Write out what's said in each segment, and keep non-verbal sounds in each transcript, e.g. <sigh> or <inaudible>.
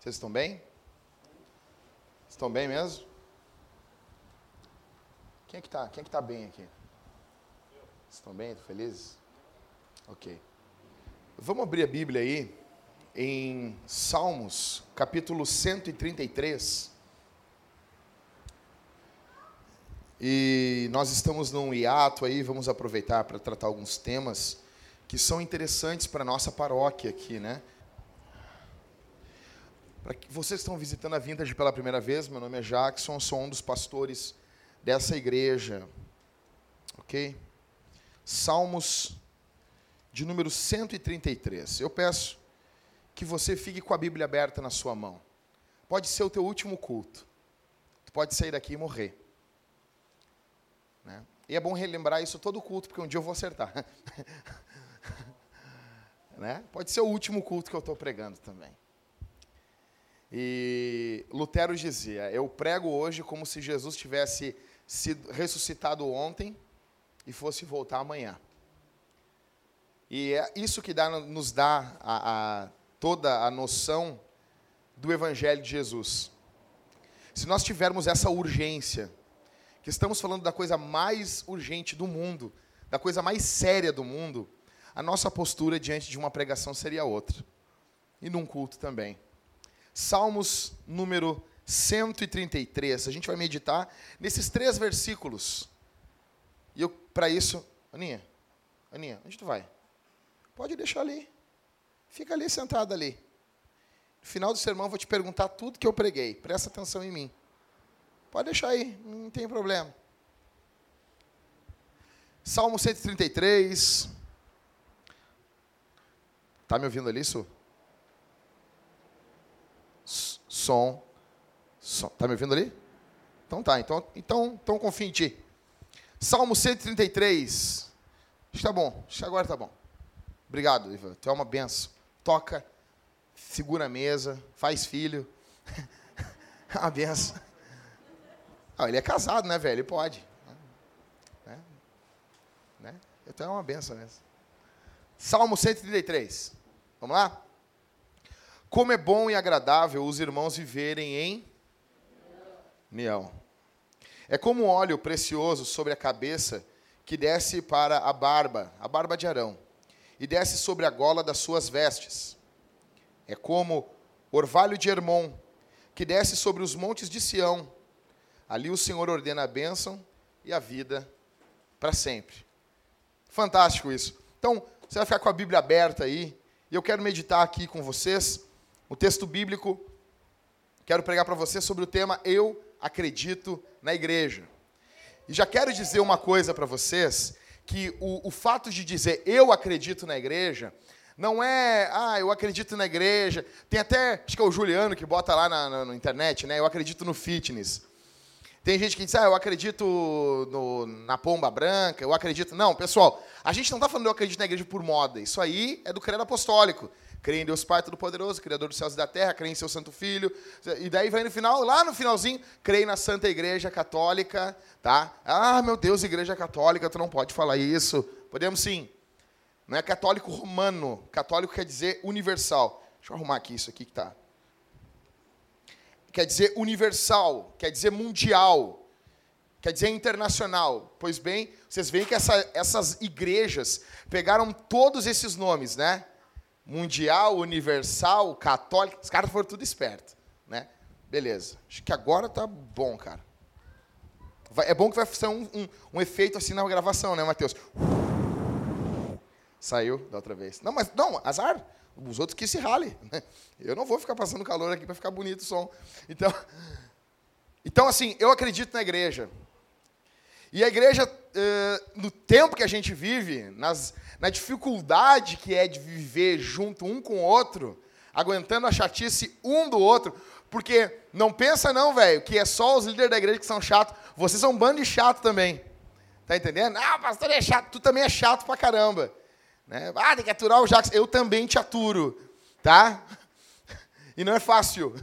Vocês estão bem? Estão bem mesmo? Quem é que está é que tá bem aqui? Estão bem? Estão felizes? Ok. Vamos abrir a Bíblia aí em Salmos, capítulo 133. E nós estamos num hiato aí, vamos aproveitar para tratar alguns temas que são interessantes para a nossa paróquia aqui, né? Para que vocês estão visitando a Vintage pela primeira vez, meu nome é Jackson, sou um dos pastores dessa igreja. OK? Salmos de número 133. Eu peço que você fique com a Bíblia aberta na sua mão. Pode ser o teu último culto. Tu pode sair daqui e morrer. Né? E é bom relembrar isso todo culto, porque um dia eu vou acertar. <laughs> né? Pode ser o último culto que eu estou pregando também. E Lutero dizia: Eu prego hoje como se Jesus tivesse sido ressuscitado ontem e fosse voltar amanhã. E é isso que dá, nos dá a, a, toda a noção do Evangelho de Jesus. Se nós tivermos essa urgência, que estamos falando da coisa mais urgente do mundo, da coisa mais séria do mundo, a nossa postura diante de uma pregação seria outra. E num culto também. Salmos número 133. A gente vai meditar nesses três versículos. E eu, para isso, Aninha, Aninha, onde tu vai? Pode deixar ali. Fica ali sentado ali. No final do sermão eu vou te perguntar tudo que eu preguei. Presta atenção em mim. Pode deixar aí, não tem problema. Salmo 133. Tá me ouvindo ali, Su? Som. som. Tá me ouvindo ali? Então tá, então, então, então confia em ti. Salmo 133. Está bom, acho que agora tá bom. Obrigado, Ivan. Tu é uma benção. Toca, segura a mesa, faz filho. <laughs> uma benção. Ah, ele é casado, né, velho? Ele pode. Né? Né? Então é uma benção mesmo. Salmo 133. Vamos lá? Como é bom e agradável os irmãos viverem em união. É como um óleo precioso sobre a cabeça que desce para a barba, a barba de Arão, e desce sobre a gola das suas vestes. É como orvalho de Hermon, que desce sobre os montes de Sião. Ali o Senhor ordena a bênção e a vida para sempre. Fantástico isso. Então, você vai ficar com a Bíblia aberta aí, e eu quero meditar aqui com vocês o texto bíblico, quero pregar para você sobre o tema Eu acredito na igreja. E já quero dizer uma coisa para vocês, que o, o fato de dizer eu acredito na igreja, não é, ah, eu acredito na igreja. Tem até, acho que é o Juliano que bota lá na, na, na internet, né? Eu acredito no fitness. Tem gente que diz, ah, eu acredito no, na pomba branca, eu acredito. Não, pessoal, a gente não está falando eu acredito na igreja por moda. Isso aí é do credo apostólico. Creio em Deus Pai Todo-Poderoso, Criador dos céus e da terra, creio em seu Santo Filho. E daí vai no final, lá no finalzinho, creio na Santa Igreja Católica, tá? Ah, meu Deus, Igreja Católica, tu não pode falar isso. Podemos sim. Não é católico romano. Católico quer dizer universal. Deixa eu arrumar aqui isso aqui que tá. Quer dizer universal, quer dizer mundial, quer dizer internacional. Pois bem, vocês veem que essa, essas igrejas pegaram todos esses nomes, né? Mundial, universal, católico. Os caras foram tudo espertos, né? Beleza. Acho que agora tá bom, cara. é bom que vai ser um, um, um, efeito assim na gravação, né, Matheus? Saiu da outra vez. Não, mas não, azar. Os outros que se rale. Né? Eu não vou ficar passando calor aqui para ficar bonito o som. Então, <laughs> então, assim, eu acredito na igreja. E a igreja, eh, no tempo que a gente vive, nas, na dificuldade que é de viver junto um com o outro, aguentando a chatice um do outro, porque não pensa não, velho, que é só os líderes da igreja que são chatos, vocês são um bando de chato também. Tá entendendo? Ah, pastor é chato, tu também é chato pra caramba. Né? Ah, tem que aturar o Jacques. Eu também te aturo, tá? <laughs> E não é fácil.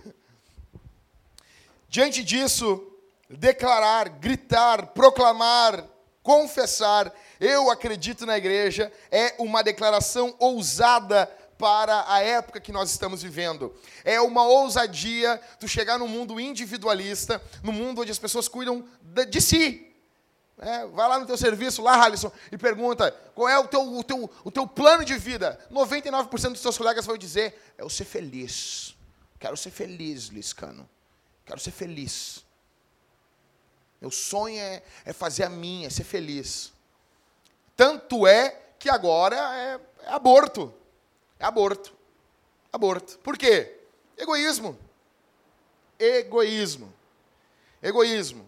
Diante disso, declarar, gritar, proclamar, confessar eu acredito na igreja é uma declaração ousada para a época que nós estamos vivendo. É uma ousadia tu chegar no mundo individualista, no mundo onde as pessoas cuidam de si. É, vai lá no teu serviço, lá, Alisson, e pergunta qual é o teu, o teu, o teu plano de vida. 99% dos teus colegas vão dizer, é o ser feliz. Quero ser feliz, Liscano. Quero ser feliz. Meu sonho é, é fazer a minha, é ser feliz. Tanto é que agora é, é aborto. É aborto. Aborto. Por quê? Egoísmo. Egoísmo. Egoísmo.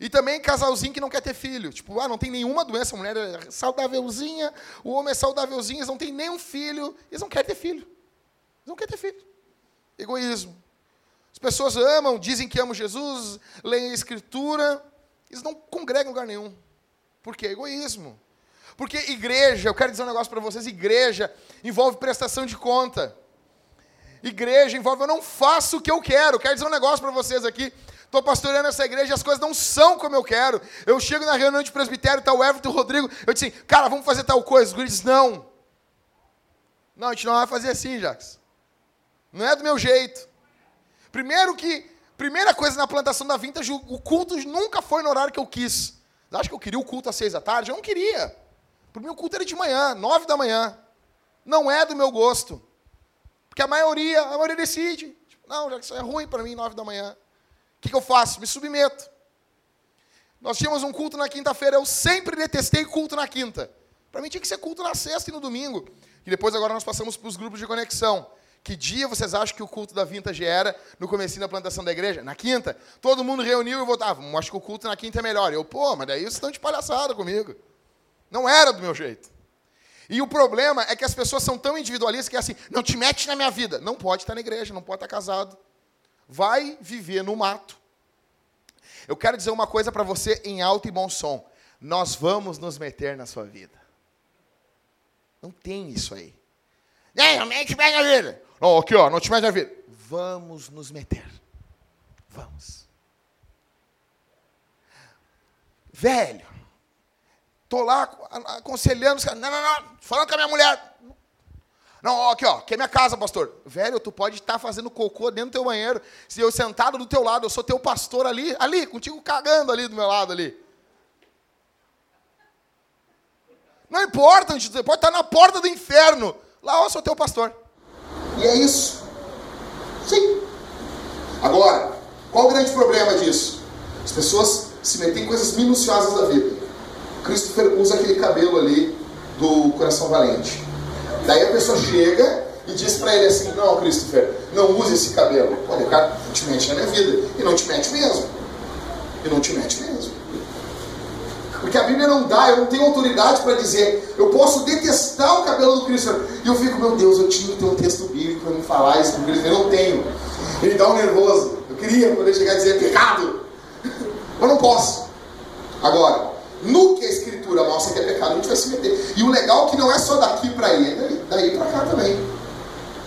E também casalzinho que não quer ter filho. Tipo, ah, não tem nenhuma doença, a mulher é saudávelzinha, o homem é saudávelzinho, eles não têm nenhum filho, eles não querem ter filho. Eles não querem ter filho. Egoísmo. As pessoas amam, dizem que amam Jesus, leem a Escritura, eles não congregam em lugar nenhum. Por quê? Egoísmo. Porque igreja, eu quero dizer um negócio para vocês: igreja envolve prestação de conta. Igreja envolve eu não faço o que eu quero. Quero dizer um negócio para vocês aqui. Estou pastoreando essa igreja e as coisas não são como eu quero. Eu chego na reunião de presbitério, está o Everton o Rodrigo. Eu disse assim, cara, vamos fazer tal coisa. Os guris não. Não, a gente não vai fazer assim, Jacques. Não é do meu jeito. Primeiro que, primeira coisa na plantação da Vintage, o culto nunca foi no horário que eu quis. Acho que eu queria o culto às seis da tarde? Eu não queria. Para mim o culto era de manhã, nove da manhã. Não é do meu gosto. Porque a maioria, a maioria decide. Tipo, não, já que isso é ruim para mim, nove da manhã. O que, que eu faço? Me submeto. Nós tínhamos um culto na quinta-feira. Eu sempre detestei culto na quinta. Para mim tinha que ser culto na sexta e no domingo. E depois agora nós passamos para os grupos de conexão. Que dia vocês acham que o culto da Vintage era no começo da plantação da igreja? Na quinta. Todo mundo reuniu e votava. Acho que o culto na quinta é melhor. Eu, pô, mas daí vocês estão de palhaçada comigo. Não era do meu jeito. E o problema é que as pessoas são tão individualistas que é assim, não te mete na minha vida. Não pode estar na igreja, não pode estar casado. Vai viver no mato. Eu quero dizer uma coisa para você em alto e bom som. Nós vamos nos meter na sua vida. Não tem isso aí. Não, mete mais na vida. Não, aqui, ó, não te mete na vida. Vamos nos meter. Vamos. Velho, Estou lá aconselhando os caras. Não, não, não. Falando com a minha mulher. Não, aqui, ó, que é minha casa, pastor. Velho, tu pode estar fazendo cocô dentro do teu banheiro. Se eu sentado do teu lado, eu sou teu pastor ali, ali, contigo cagando ali do meu lado ali. Não importa, gente pode estar na porta do inferno. Lá eu sou teu pastor. E é isso. Sim. Agora, qual o grande problema disso? As pessoas se metem em coisas minuciosas da vida. Christopher usa aquele cabelo ali do Coração Valente. Daí a pessoa chega e diz para ele assim: Não, Christopher, não use esse cabelo. Olha, cara, não te mete na minha vida. E não te mete mesmo. E não te mete mesmo. Porque a Bíblia não dá, eu não tenho autoridade para dizer, eu posso detestar o cabelo do Christopher. E eu fico, meu Deus, eu tinha que ter um texto bíblico para me falar isso com Christopher. Eu não tenho. Ele dá um nervoso. Eu queria poder chegar e dizer, pecado. <laughs> Mas não posso. Agora, no que a escritura mostra que é pecado, a gente vai se meter. E o legal é que não é só daqui para aí, é daí, daí para cá também.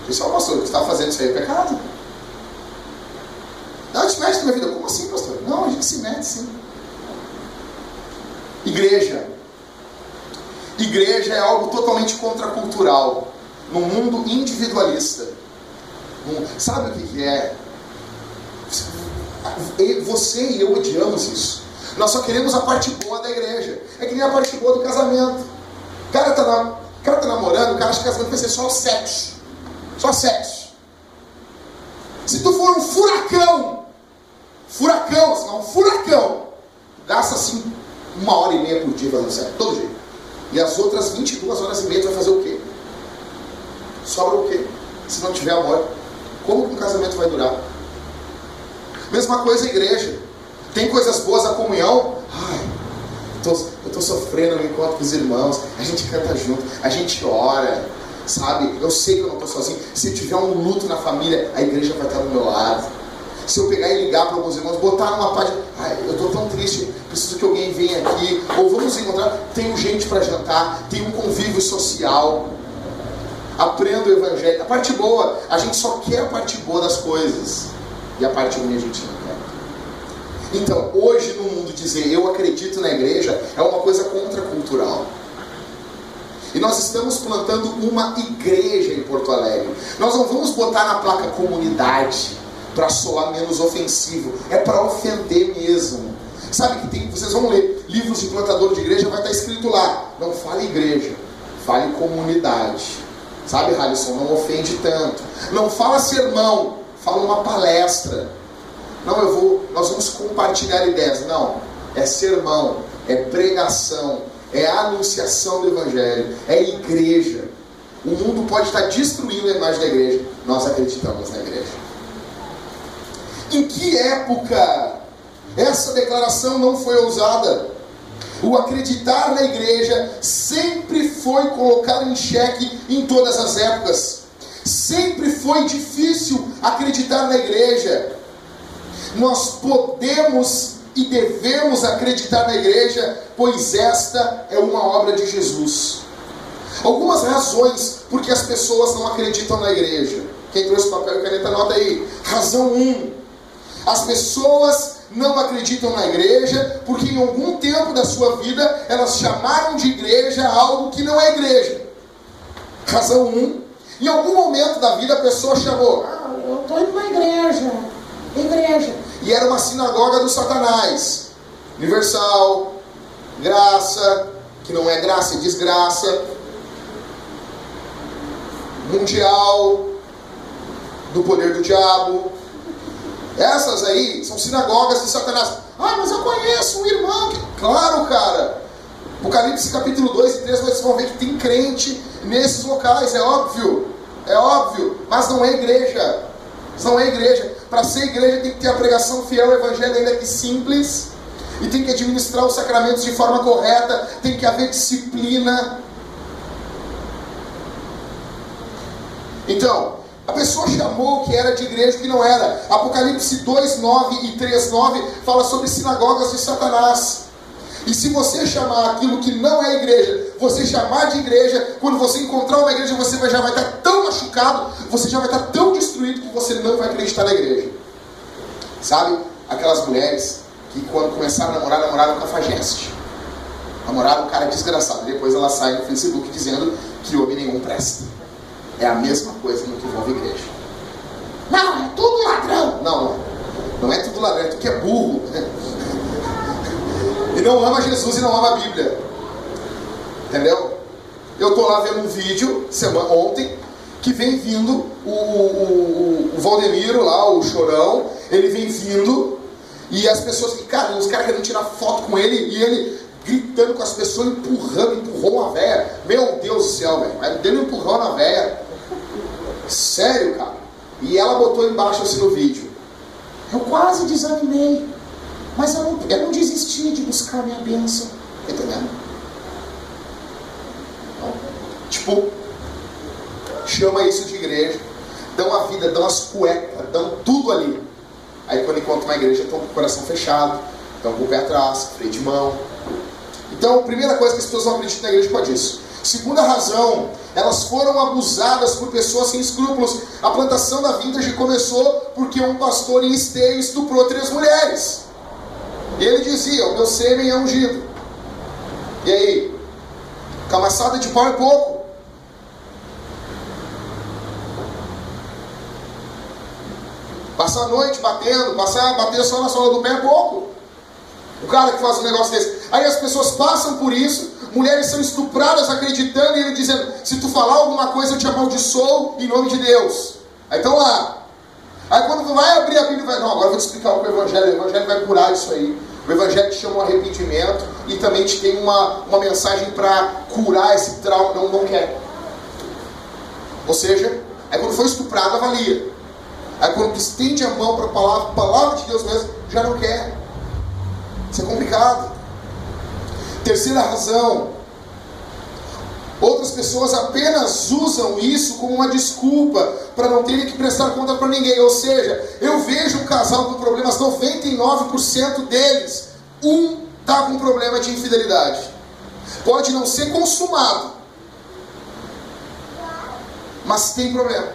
Pessoal, pastor, o que está fazendo isso aí é pecado? Não, te mete na minha vida. Como assim, pastor? Não, a gente se mete sim. Igreja. Igreja é algo totalmente contracultural. Num mundo individualista. Sabe o que é? Você e eu odiamos isso. Nós só queremos a parte boa da igreja. É que nem a parte boa do casamento. O cara tá, na, o cara tá namorando, o cara acha que casamento vai ser só sexo. Só sexo. Se tu for um furacão, furacão, um furacão, gasta assim uma hora e meia por dia fazendo sexo, todo dia. E as outras 22 horas e meia tu vai fazer o quê? Sobra o quê? Se não tiver amor. Como que um casamento vai durar? Mesma coisa a igreja. Tem coisas boas, a comunhão. Ai, tô, eu estou sofrendo no encontro com os irmãos. A gente canta junto, a gente ora, sabe? Eu sei que eu não estou sozinho. Se tiver um luto na família, a igreja vai estar do meu lado. Se eu pegar e ligar para alguns irmãos, botar numa página, ai, eu estou tão triste, preciso que alguém venha aqui, ou vamos encontrar, tenho gente para jantar, tem um convívio social, aprenda o evangelho. A parte boa, a gente só quer a parte boa das coisas, e a parte ruim a gente não quer. Então, hoje no mundo dizer eu acredito na igreja é uma coisa contracultural. E nós estamos plantando uma igreja em Porto Alegre. Nós não vamos botar na placa comunidade para soar menos ofensivo. É para ofender mesmo. Sabe que tem, vocês vão ler livros de plantador de igreja, vai estar escrito lá: não fale igreja, fale comunidade. Sabe, Halisson? Não ofende tanto. Não fala sermão, fala uma palestra. Não, eu vou, nós vamos compartilhar ideias. Não, é sermão, é pregação, é anunciação do Evangelho, é igreja. O mundo pode estar destruindo a imagem da igreja. Nós acreditamos na igreja. Em que época essa declaração não foi ousada? O acreditar na igreja sempre foi colocado em xeque em todas as épocas. Sempre foi difícil acreditar na igreja. Nós podemos e devemos acreditar na igreja, pois esta é uma obra de Jesus. Algumas razões porque as pessoas não acreditam na igreja. Quem trouxe papel e caneta, anota aí. Razão 1. Um, as pessoas não acreditam na igreja porque em algum tempo da sua vida elas chamaram de igreja algo que não é igreja. Razão 1. Um, em algum momento da vida a pessoa chamou, ah, eu estou indo na igreja, igreja e era uma sinagoga do Satanás. Universal, graça, que não é graça, é desgraça. Mundial, do poder do diabo. Essas aí são sinagogas de Satanás. Ah, mas eu conheço um irmão que. Claro, cara. Apocalipse capítulo 2 e 3, vocês vão ver que tem crente nesses locais, é óbvio. É óbvio, mas não é igreja. Não é igreja. Para ser igreja tem que ter a pregação fiel, o evangelho ainda que simples, e tem que administrar os sacramentos de forma correta, tem que haver disciplina. Então, a pessoa chamou o que era de igreja que não era. Apocalipse 2, 9 e 3, 9 fala sobre sinagogas de Satanás. E se você chamar aquilo que não é igreja, você chamar de igreja, quando você encontrar uma igreja, você já vai estar tão machucado, você já vai estar tão destruído que você não vai acreditar na igreja. Sabe? Aquelas mulheres que quando começaram a namorar, namoraram Fageste. Namoraram um cara desgraçado. Depois ela sai no Facebook dizendo que homem nenhum presta. É a mesma coisa no que envolve igreja. Não, é tudo ladrão. Não, não. É tudo ladrão, é tudo que é burro. e não ama Jesus e não ama a Bíblia. Entendeu? Eu estou lá vendo um vídeo semana, ontem que vem vindo o, o, o Valdemiro lá, o chorão, ele vem vindo e as pessoas, cara, os caras querendo tirar foto com ele e ele gritando com as pessoas, empurrando, empurrou uma véia. Meu Deus do céu, velho. Mas deu um empurrão na véia. Sério, cara. E ela botou embaixo assim no vídeo. Eu quase desanimei. Mas eu não, eu não desisti de buscar minha bênção. Entendendo? Tipo, chama isso de igreja. Dão a vida, dão as cuecas, dão tudo ali. Aí quando encontram uma igreja, estão com o coração fechado, estão com o pé atrás, freio de mão. Então, primeira coisa que as pessoas não acreditam na igreja pode isso. Segunda razão, elas foram abusadas por pessoas sem escrúpulos. A plantação da vintage começou porque um pastor em esteio estuprou três mulheres. E ele dizia: O meu sêmen é ungido. E aí? Camaçada de pau é pouco. Passar a noite batendo, passar, bater só na sola do pé é pouco. O cara que faz um negócio desse. Aí as pessoas passam por isso, mulheres são estupradas acreditando e ele dizendo: se tu falar alguma coisa eu te amaldiçoo em nome de Deus. Aí estão lá. Aí quando vai abrir a Bíblia, vai, não, agora eu vou te explicar o que é o Evangelho, o Evangelho vai curar isso aí. O Evangelho te chama um arrependimento e também te tem uma, uma mensagem para curar esse trauma, não, não quer. Ou seja, aí quando foi estuprado, avalia. Aí quando estende a mão para a palavra, palavra de Deus mesmo, já não quer. Isso é complicado. Terceira razão. Outras pessoas apenas usam isso como uma desculpa para não terem que prestar conta para ninguém. Ou seja, eu vejo um casal com problemas, 99% deles, um está com problema de infidelidade. Pode não ser consumado, mas tem problema.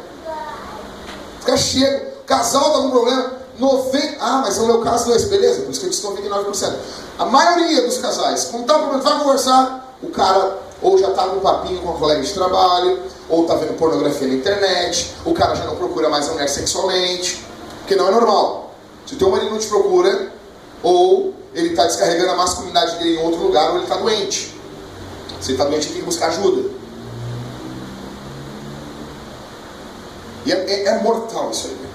Fica chego, casal está com problema, 90, ah, mas é o meu caso esse, beleza? Por isso que eu disse 99%. A maioria dos casais, quando problema, vai conversar, o cara ou já com um papinho com a colega de trabalho, ou está vendo pornografia na internet, o cara já não procura mais a mulher sexualmente, porque não é normal. Se o teu marido não te procura, ou ele está descarregando a masculinidade dele em outro lugar, ou ele está doente. Se ele está doente, ele tem que buscar ajuda. E é, é, é mortal isso aí.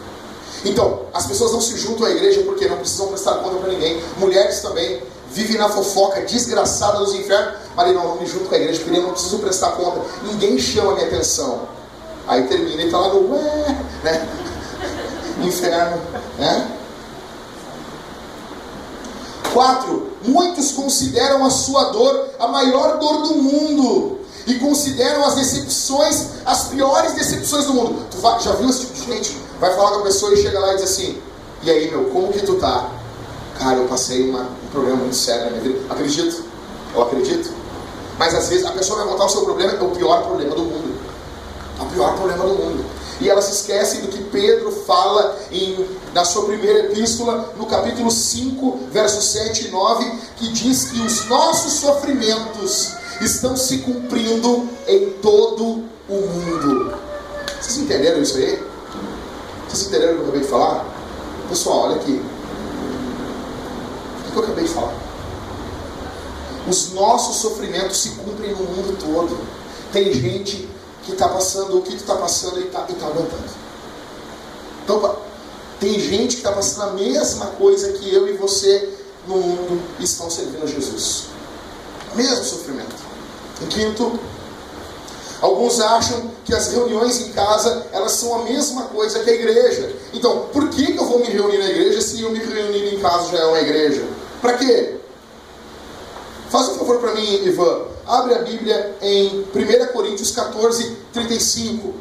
Então, as pessoas não se juntam à igreja porque não precisam prestar conta para ninguém. Mulheres também vivem na fofoca desgraçada dos infernos. Mas não, não me junto com a igreja porque eu não preciso prestar conta. Ninguém chama a minha atenção. Aí termina e está lá no ué, né? <laughs> inferno, né? Quatro, muitos consideram a sua dor a maior dor do mundo e consideram as decepções as piores decepções do mundo. Tu já viu esse tipo de gente? Vai falar com a pessoa e chega lá e diz assim: E aí, meu, como que tu tá? Cara, eu passei uma, um problema muito sério na minha vida. Acredito, eu acredito. Mas às vezes a pessoa vai contar o seu problema, é o pior problema do mundo. É o pior problema do mundo. E ela se esquece do que Pedro fala em, na sua primeira epístola, no capítulo 5, versos 7 e 9, que diz que os nossos sofrimentos estão se cumprindo em todo o mundo. Vocês entenderam isso aí? Vocês entenderam o que eu acabei de falar? Pessoal, olha aqui. O que eu acabei de falar? Os nossos sofrimentos se cumprem no mundo todo. Tem gente que está passando o que está passando e está tá aguentando. Então, tem gente que está passando a mesma coisa que eu e você no mundo estão servindo a Jesus. Mesmo sofrimento. Em quinto, alguns acham que as reuniões em casa elas são a mesma coisa que a igreja. Então, por que, eu vou me reunir na igreja se eu me reunir em casa já é uma igreja? Para quê? Faz um favor para mim, Ivan. Abre a Bíblia em 1 Coríntios 14, 35.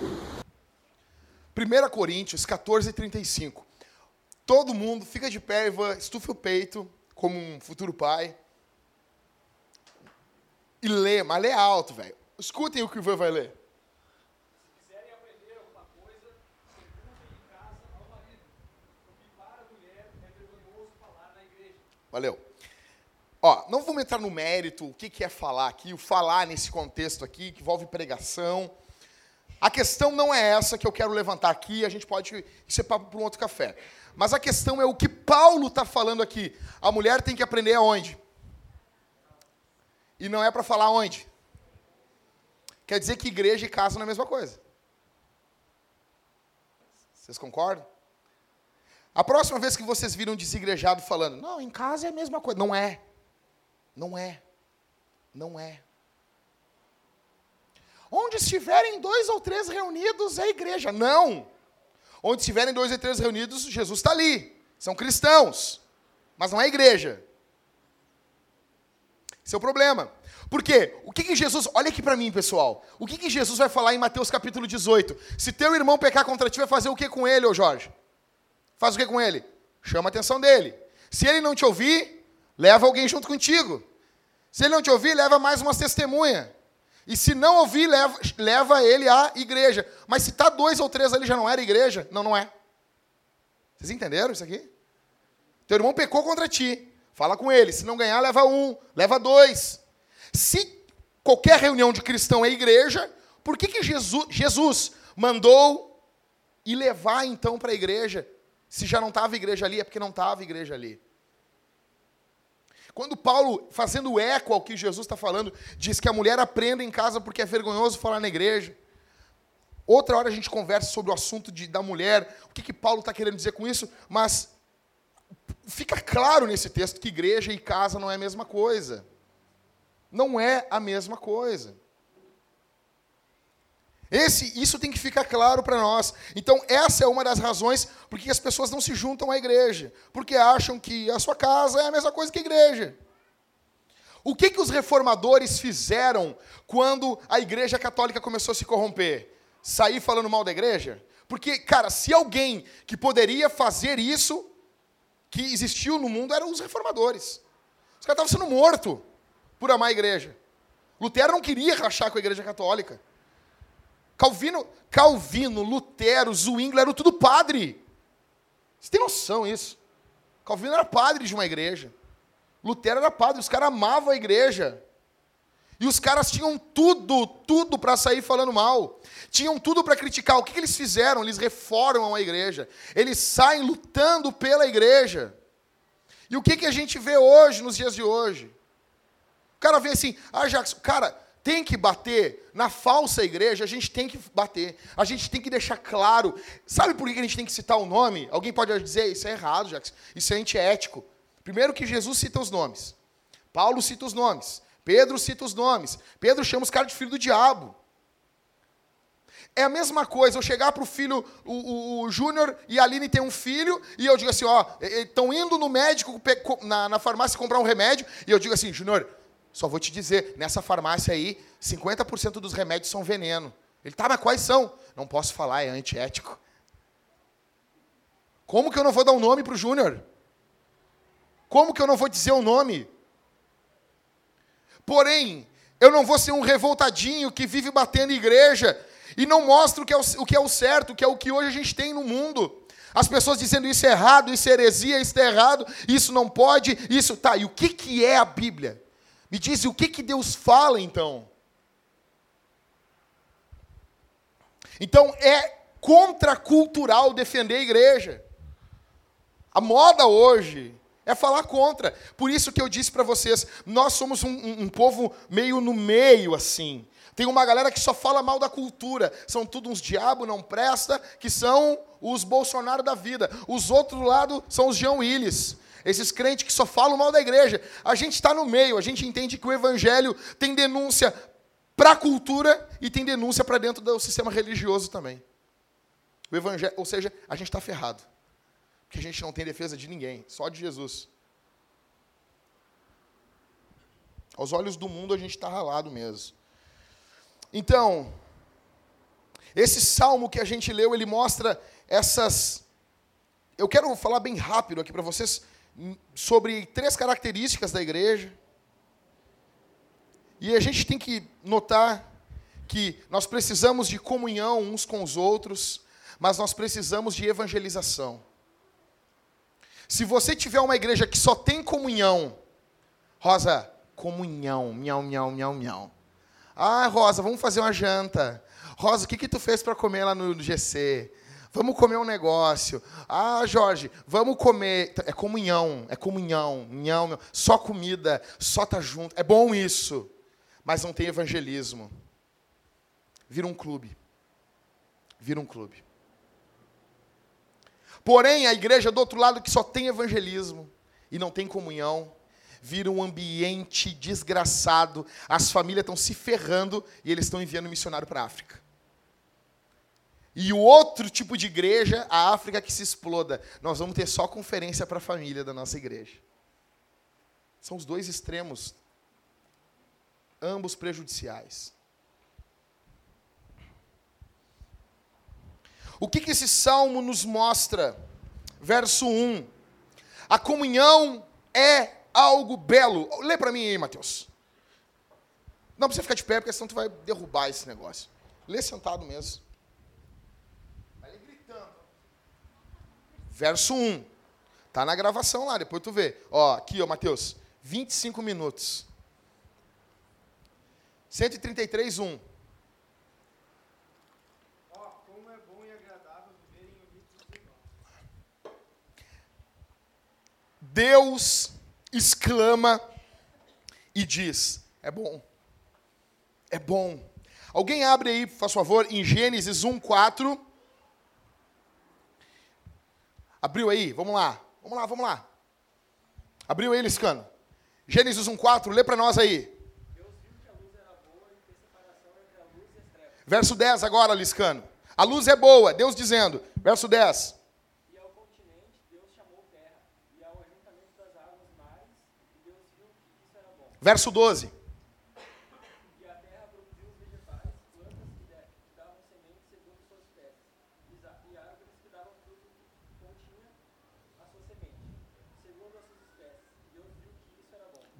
1 Coríntios 14, 35. Todo mundo fica de pé, Ivan, estufa o peito, como um futuro pai. E lê, mas lê alto, velho. Escutem o que o Ivan vai ler. Valeu. Ó, não vamos entrar no mérito, o que, que é falar aqui, o falar nesse contexto aqui, que envolve pregação. A questão não é essa que eu quero levantar aqui, a gente pode papo para um outro café. Mas a questão é o que Paulo está falando aqui. A mulher tem que aprender aonde? E não é para falar onde? Quer dizer que igreja e casa não é a mesma coisa. Vocês concordam? A próxima vez que vocês viram um desigrejado falando, não, em casa é a mesma coisa. Não é. Não é. Não é. Onde estiverem dois ou três reunidos é igreja. Não. Onde estiverem dois ou três reunidos, Jesus está ali. São cristãos. Mas não é igreja. Esse é o problema. Por quê? O que, que Jesus. Olha aqui para mim, pessoal. O que, que Jesus vai falar em Mateus capítulo 18? Se teu irmão pecar contra ti, vai fazer o que com ele, ô Jorge? Faz o que com ele? Chama a atenção dele. Se ele não te ouvir, leva alguém junto contigo. Se ele não te ouvir, leva mais umas testemunhas. E se não ouvir, leva, leva ele à igreja. Mas se está dois ou três ali, já não era igreja? Não, não é. Vocês entenderam isso aqui? Teu irmão pecou contra ti. Fala com ele. Se não ganhar, leva um, leva dois. Se qualquer reunião de cristão é igreja, por que, que Jesus, Jesus mandou e levar então para a igreja? Se já não estava igreja ali, é porque não estava igreja ali. Quando Paulo, fazendo eco ao que Jesus está falando, diz que a mulher aprenda em casa porque é vergonhoso falar na igreja. Outra hora a gente conversa sobre o assunto de, da mulher, o que, que Paulo está querendo dizer com isso, mas fica claro nesse texto que igreja e casa não é a mesma coisa. Não é a mesma coisa. Esse, isso tem que ficar claro para nós. Então, essa é uma das razões por que as pessoas não se juntam à igreja. Porque acham que a sua casa é a mesma coisa que a igreja. O que, que os reformadores fizeram quando a igreja católica começou a se corromper? Sair falando mal da igreja? Porque, cara, se alguém que poderia fazer isso, que existiu no mundo, eram os reformadores. Os caras estavam sendo mortos por amar a igreja. Lutero não queria rachar com a igreja católica. Calvino, Calvino, Lutero, Zwingli eram tudo padre. Você tem noção isso? Calvino era padre de uma igreja. Lutero era padre, os caras amavam a igreja. E os caras tinham tudo, tudo para sair falando mal. Tinham tudo para criticar. O que, que eles fizeram? Eles reformam a igreja. Eles saem lutando pela igreja. E o que, que a gente vê hoje, nos dias de hoje? Cara vê assim, ah, Jackson, cara, tem que bater na falsa igreja, a gente tem que bater. A gente tem que deixar claro. Sabe por que a gente tem que citar o nome? Alguém pode dizer, isso é errado, Jackson. Isso é antiético. Primeiro que Jesus cita os nomes. Paulo cita os nomes. Pedro cita os nomes. Pedro chama os caras de filho do diabo. É a mesma coisa eu chegar para o filho, o, o Júnior e a Aline tem um filho, e eu digo assim, ó, estão indo no médico, na, na farmácia comprar um remédio, e eu digo assim, Júnior, só vou te dizer, nessa farmácia aí, 50% dos remédios são veneno. Ele, tá, mas quais são? Não posso falar, é antiético. Como que eu não vou dar um nome para o Júnior? Como que eu não vou dizer o um nome? Porém, eu não vou ser um revoltadinho que vive batendo igreja e não mostra o que, é o, o que é o certo, que é o que hoje a gente tem no mundo. As pessoas dizendo isso é errado, isso é heresia, isso é errado, isso não pode, isso. Tá, e o que, que é a Bíblia? Me diz o que, que Deus fala então? Então é contracultural defender a igreja. A moda hoje é falar contra. Por isso que eu disse para vocês, nós somos um, um, um, povo meio no meio assim. Tem uma galera que só fala mal da cultura. São tudo uns diabo, não presta, que são os Bolsonaro da vida. Os outros lado são os Jean Willis. Esses crentes que só falam mal da igreja. A gente está no meio, a gente entende que o evangelho tem denúncia para a cultura e tem denúncia para dentro do sistema religioso também. O evangelho, ou seja, a gente está ferrado. Porque a gente não tem defesa de ninguém, só de Jesus. Aos olhos do mundo a gente está ralado mesmo. Então, esse salmo que a gente leu, ele mostra essas. Eu quero falar bem rápido aqui para vocês sobre três características da igreja. E a gente tem que notar que nós precisamos de comunhão uns com os outros, mas nós precisamos de evangelização. Se você tiver uma igreja que só tem comunhão, Rosa, comunhão, miau, miau, miau, miau. Ah, Rosa, vamos fazer uma janta. Rosa, o que, que tu fez para comer lá no GC? Vamos comer um negócio. Ah, Jorge, vamos comer. É comunhão, é comunhão, nhão, só comida, só tá junto. É bom isso, mas não tem evangelismo. Vira um clube. Vira um clube. Porém, a igreja do outro lado que só tem evangelismo e não tem comunhão, vira um ambiente desgraçado. As famílias estão se ferrando e eles estão enviando missionário para a África. E o outro tipo de igreja, a África que se exploda. Nós vamos ter só conferência para a família da nossa igreja. São os dois extremos, ambos prejudiciais. O que, que esse salmo nos mostra? Verso 1. A comunhão é algo belo. Lê para mim aí, Mateus. Não precisa ficar de pé, porque senão tu vai derrubar esse negócio. Lê sentado mesmo. Vai gritando. Verso 1. Tá na gravação lá, depois tu vê. Ó, aqui, ó, Mateus. 25 minutos. 133, 1. Deus exclama e diz: É bom, é bom. Alguém abre aí, por favor, em Gênesis 1, 4. Abriu aí? Vamos lá, vamos lá, vamos lá. Abriu aí, Liscano. Gênesis 1, 4, lê para nós aí. Verso 10 agora, Liscano. A luz é boa, Deus dizendo. Verso 10. Verso 12.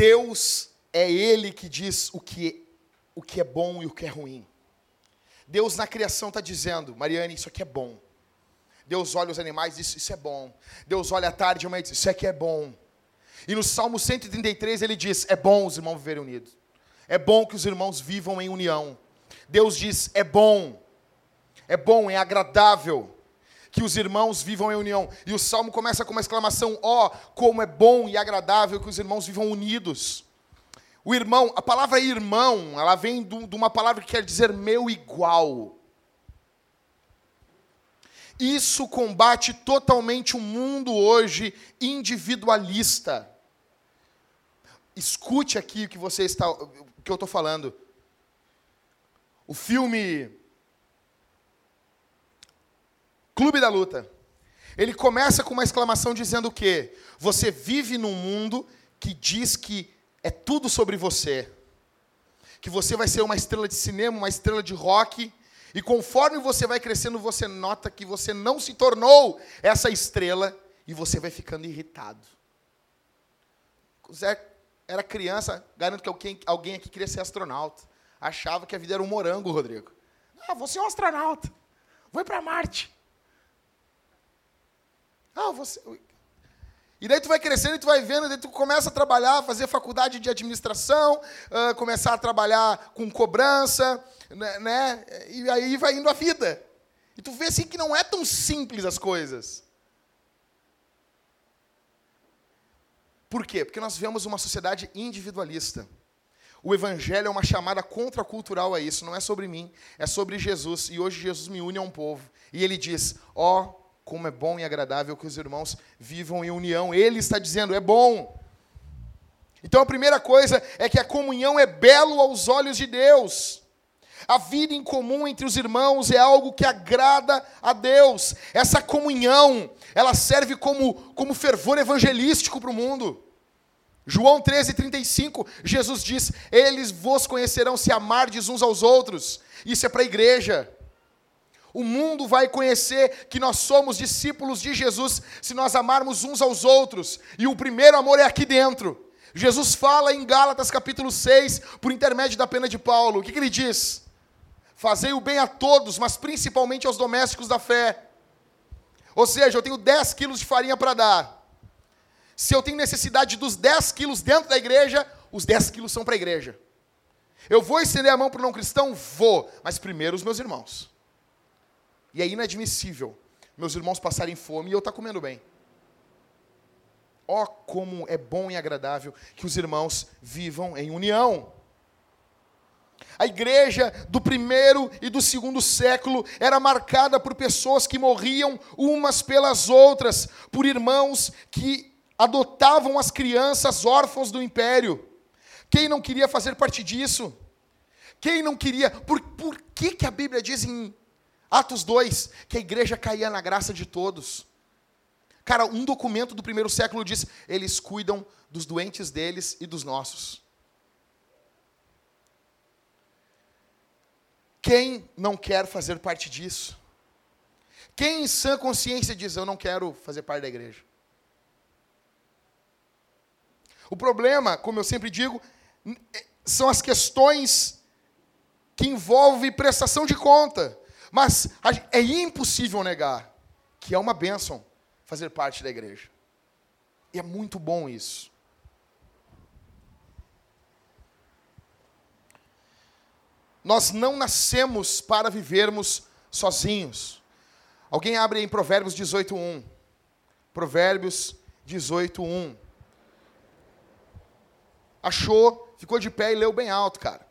Deus é Ele que diz o que, o que é bom e o que é ruim. Deus na criação está dizendo, Mariane, isso aqui é bom. Deus olha os animais e diz, isso é bom. Deus olha a tarde e manhã e diz, isso aqui é bom. E no Salmo 133 ele diz, é bom os irmãos viverem unidos. É bom que os irmãos vivam em união. Deus diz, é bom. É bom, é agradável que os irmãos vivam em união. E o salmo começa com uma exclamação: ó, oh, como é bom e agradável que os irmãos vivam unidos. O irmão, a palavra irmão, ela vem de uma palavra que quer dizer meu igual. Isso combate totalmente o mundo hoje individualista. Escute aqui o que você está, o que eu estou falando. O filme Clube da Luta. Ele começa com uma exclamação dizendo o quê? Você vive num mundo que diz que é tudo sobre você. Que você vai ser uma estrela de cinema, uma estrela de rock, e conforme você vai crescendo, você nota que você não se tornou essa estrela e você vai ficando irritado. Zé era criança, garanto que alguém, alguém aqui queria ser astronauta. Achava que a vida era um morango, Rodrigo. Ah, vou ser um astronauta. Vou para Marte. Ah, você. E daí tu vai crescendo e tu vai vendo, daí tu começa a trabalhar, fazer faculdade de administração, uh, começar a trabalhar com cobrança, né, né? E aí vai indo a vida. E tu vê assim que não é tão simples as coisas. Por quê? Porque nós vemos uma sociedade individualista. O evangelho é uma chamada contracultural a isso, não é sobre mim, é sobre Jesus. E hoje Jesus me une a um povo. E ele diz: Ó, oh, como é bom e agradável que os irmãos vivam em união. Ele está dizendo, é bom. Então a primeira coisa é que a comunhão é belo aos olhos de Deus. A vida em comum entre os irmãos é algo que agrada a Deus. Essa comunhão, ela serve como, como fervor evangelístico para o mundo. João 13, 35, Jesus diz: Eles vos conhecerão se amardes uns aos outros. Isso é para a igreja. O mundo vai conhecer que nós somos discípulos de Jesus se nós amarmos uns aos outros. E o primeiro amor é aqui dentro. Jesus fala em Gálatas capítulo 6, por intermédio da pena de Paulo. O que, que ele diz? Fazei o bem a todos, mas principalmente aos domésticos da fé. Ou seja, eu tenho 10 quilos de farinha para dar. Se eu tenho necessidade dos 10 quilos dentro da igreja, os 10 quilos são para a igreja. Eu vou estender a mão para o não cristão? Vou, mas primeiro os meus irmãos. E é inadmissível meus irmãos passarem fome e eu estar tá comendo bem. Ó, oh, como é bom e agradável que os irmãos vivam em união. A igreja do primeiro e do segundo século era marcada por pessoas que morriam umas pelas outras, por irmãos que adotavam as crianças órfãos do império. Quem não queria fazer parte disso? Quem não queria? Por, por que, que a Bíblia diz em Atos 2, que a igreja caía na graça de todos. Cara, um documento do primeiro século diz: eles cuidam dos doentes deles e dos nossos. Quem não quer fazer parte disso? Quem em sã consciência diz: eu não quero fazer parte da igreja? O problema, como eu sempre digo, são as questões que envolvem prestação de conta. Mas é impossível negar que é uma bênção fazer parte da igreja. E é muito bom isso. Nós não nascemos para vivermos sozinhos. Alguém abre em Provérbios 18:1. Provérbios 18:1. Achou, ficou de pé e leu bem alto, cara.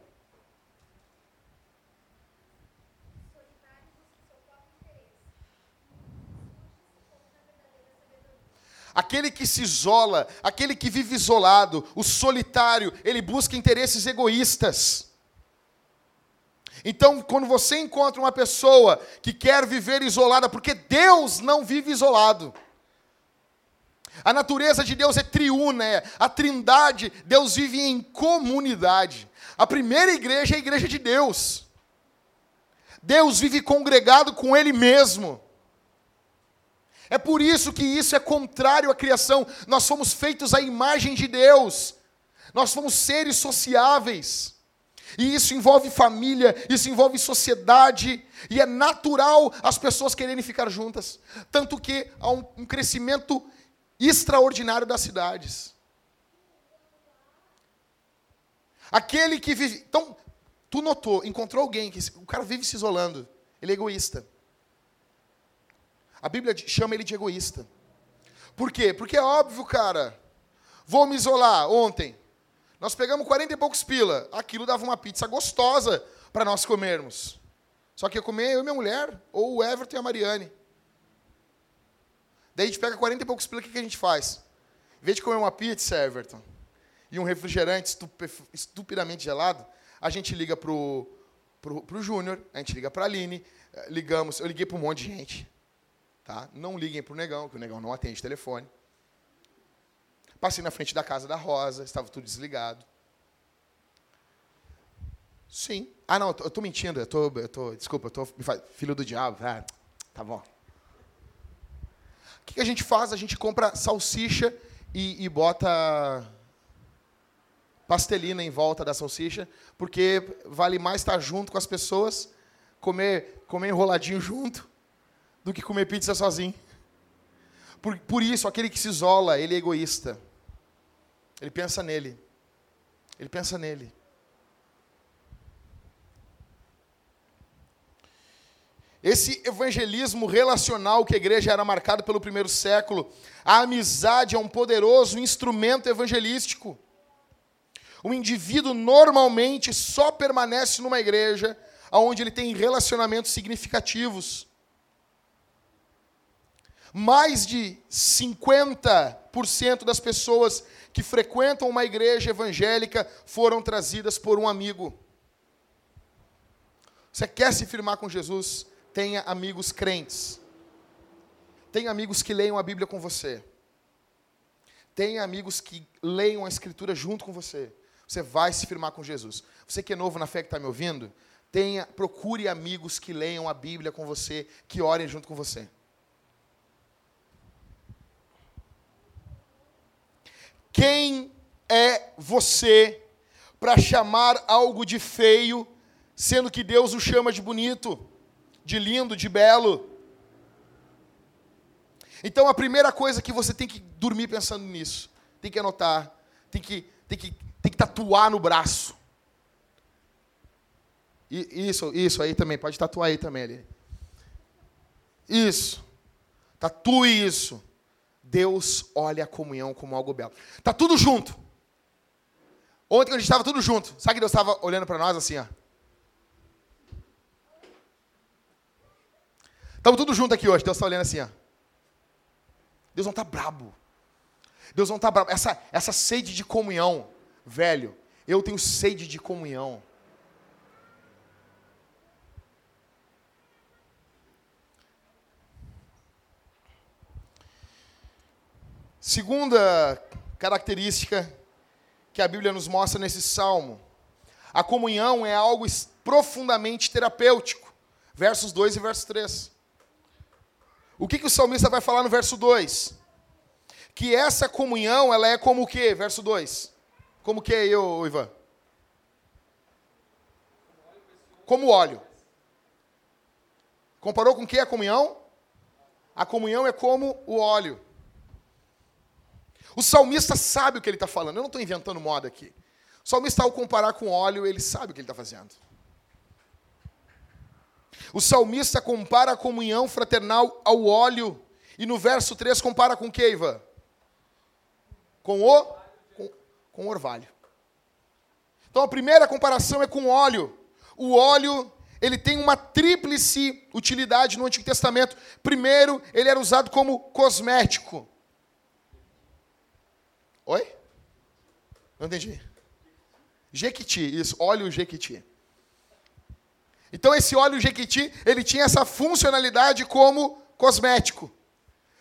Aquele que se isola, aquele que vive isolado, o solitário, ele busca interesses egoístas. Então, quando você encontra uma pessoa que quer viver isolada, porque Deus não vive isolado. A natureza de Deus é triuna, é a trindade, Deus vive em comunidade. A primeira igreja é a igreja de Deus. Deus vive congregado com Ele mesmo. É por isso que isso é contrário à criação. Nós somos feitos à imagem de Deus. Nós somos seres sociáveis. E isso envolve família, isso envolve sociedade, e é natural as pessoas quererem ficar juntas. Tanto que há um, um crescimento extraordinário das cidades. Aquele que vive. Então, tu notou, encontrou alguém que o cara vive se isolando. Ele é egoísta. A Bíblia chama ele de egoísta. Por quê? Porque é óbvio, cara. Vou me isolar. Ontem, nós pegamos 40 e poucos pila. Aquilo dava uma pizza gostosa para nós comermos. Só que eu comer eu e minha mulher, ou o Everton e a Mariane. Daí a gente pega 40 e poucos pila, o que, a gente faz? Em vez de comer uma pizza, Everton, e um refrigerante estupidamente gelado, a gente liga pro, pro, pro Júnior, a gente liga para a Aline, eh, ligamos, eu liguei para um monte de gente. Tá? Não liguem para o negão, que o negão não atende telefone. Passei na frente da casa da Rosa, estava tudo desligado. Sim. Ah, não, eu estou mentindo. Eu tô, eu tô, desculpa, eu estou filho do diabo. Ah, tá bom. O que, que a gente faz? A gente compra salsicha e, e bota pastelina em volta da salsicha, porque vale mais estar junto com as pessoas, comer, comer enroladinho junto, do que comer pizza sozinho. Por, por isso, aquele que se isola, ele é egoísta. Ele pensa nele. Ele pensa nele. Esse evangelismo relacional que a igreja era marcado pelo primeiro século, a amizade é um poderoso instrumento evangelístico. O indivíduo normalmente só permanece numa igreja onde ele tem relacionamentos significativos. Mais de 50% das pessoas que frequentam uma igreja evangélica foram trazidas por um amigo. Você quer se firmar com Jesus? Tenha amigos crentes. Tenha amigos que leiam a Bíblia com você. Tenha amigos que leiam a Escritura junto com você. Você vai se firmar com Jesus. Você que é novo na fé que está me ouvindo, tenha, procure amigos que leiam a Bíblia com você, que orem junto com você. Quem é você para chamar algo de feio, sendo que Deus o chama de bonito, de lindo, de belo? Então a primeira coisa que você tem que dormir pensando nisso, tem que anotar, tem que, tem que, tem que tatuar no braço. Isso, isso aí também, pode tatuar aí também ali. Isso. Tatue isso. Deus olha a comunhão como algo belo. Tá tudo junto. Ontem a gente estava tudo junto. Sabe que Deus estava olhando para nós assim, ó. Estamos tudo junto aqui hoje. Deus está olhando assim, ó. Deus não está brabo. Deus não está brabo. Essa, essa sede de comunhão, velho. Eu tenho sede de comunhão. Segunda característica que a Bíblia nos mostra nesse salmo: a comunhão é algo profundamente terapêutico. Versos 2 e verso 3. O que, que o salmista vai falar no verso 2? Que essa comunhão, ela é como o quê? Verso 2. Como que é eu, Ivan? Como óleo. Comparou com o que a comunhão? A comunhão é como o óleo. O salmista sabe o que ele está falando. Eu não estou inventando moda aqui. O salmista, ao comparar com óleo, ele sabe o que ele está fazendo. O salmista compara a comunhão fraternal ao óleo. E no verso 3 compara com que, Ivan? Com o? Com, com o orvalho. Então a primeira comparação é com óleo. O óleo, ele tem uma tríplice utilidade no Antigo Testamento. Primeiro, ele era usado como cosmético. Oi? Não entendi. Jequiti, isso, óleo Jequiti. Então esse óleo Jequiti, ele tinha essa funcionalidade como cosmético.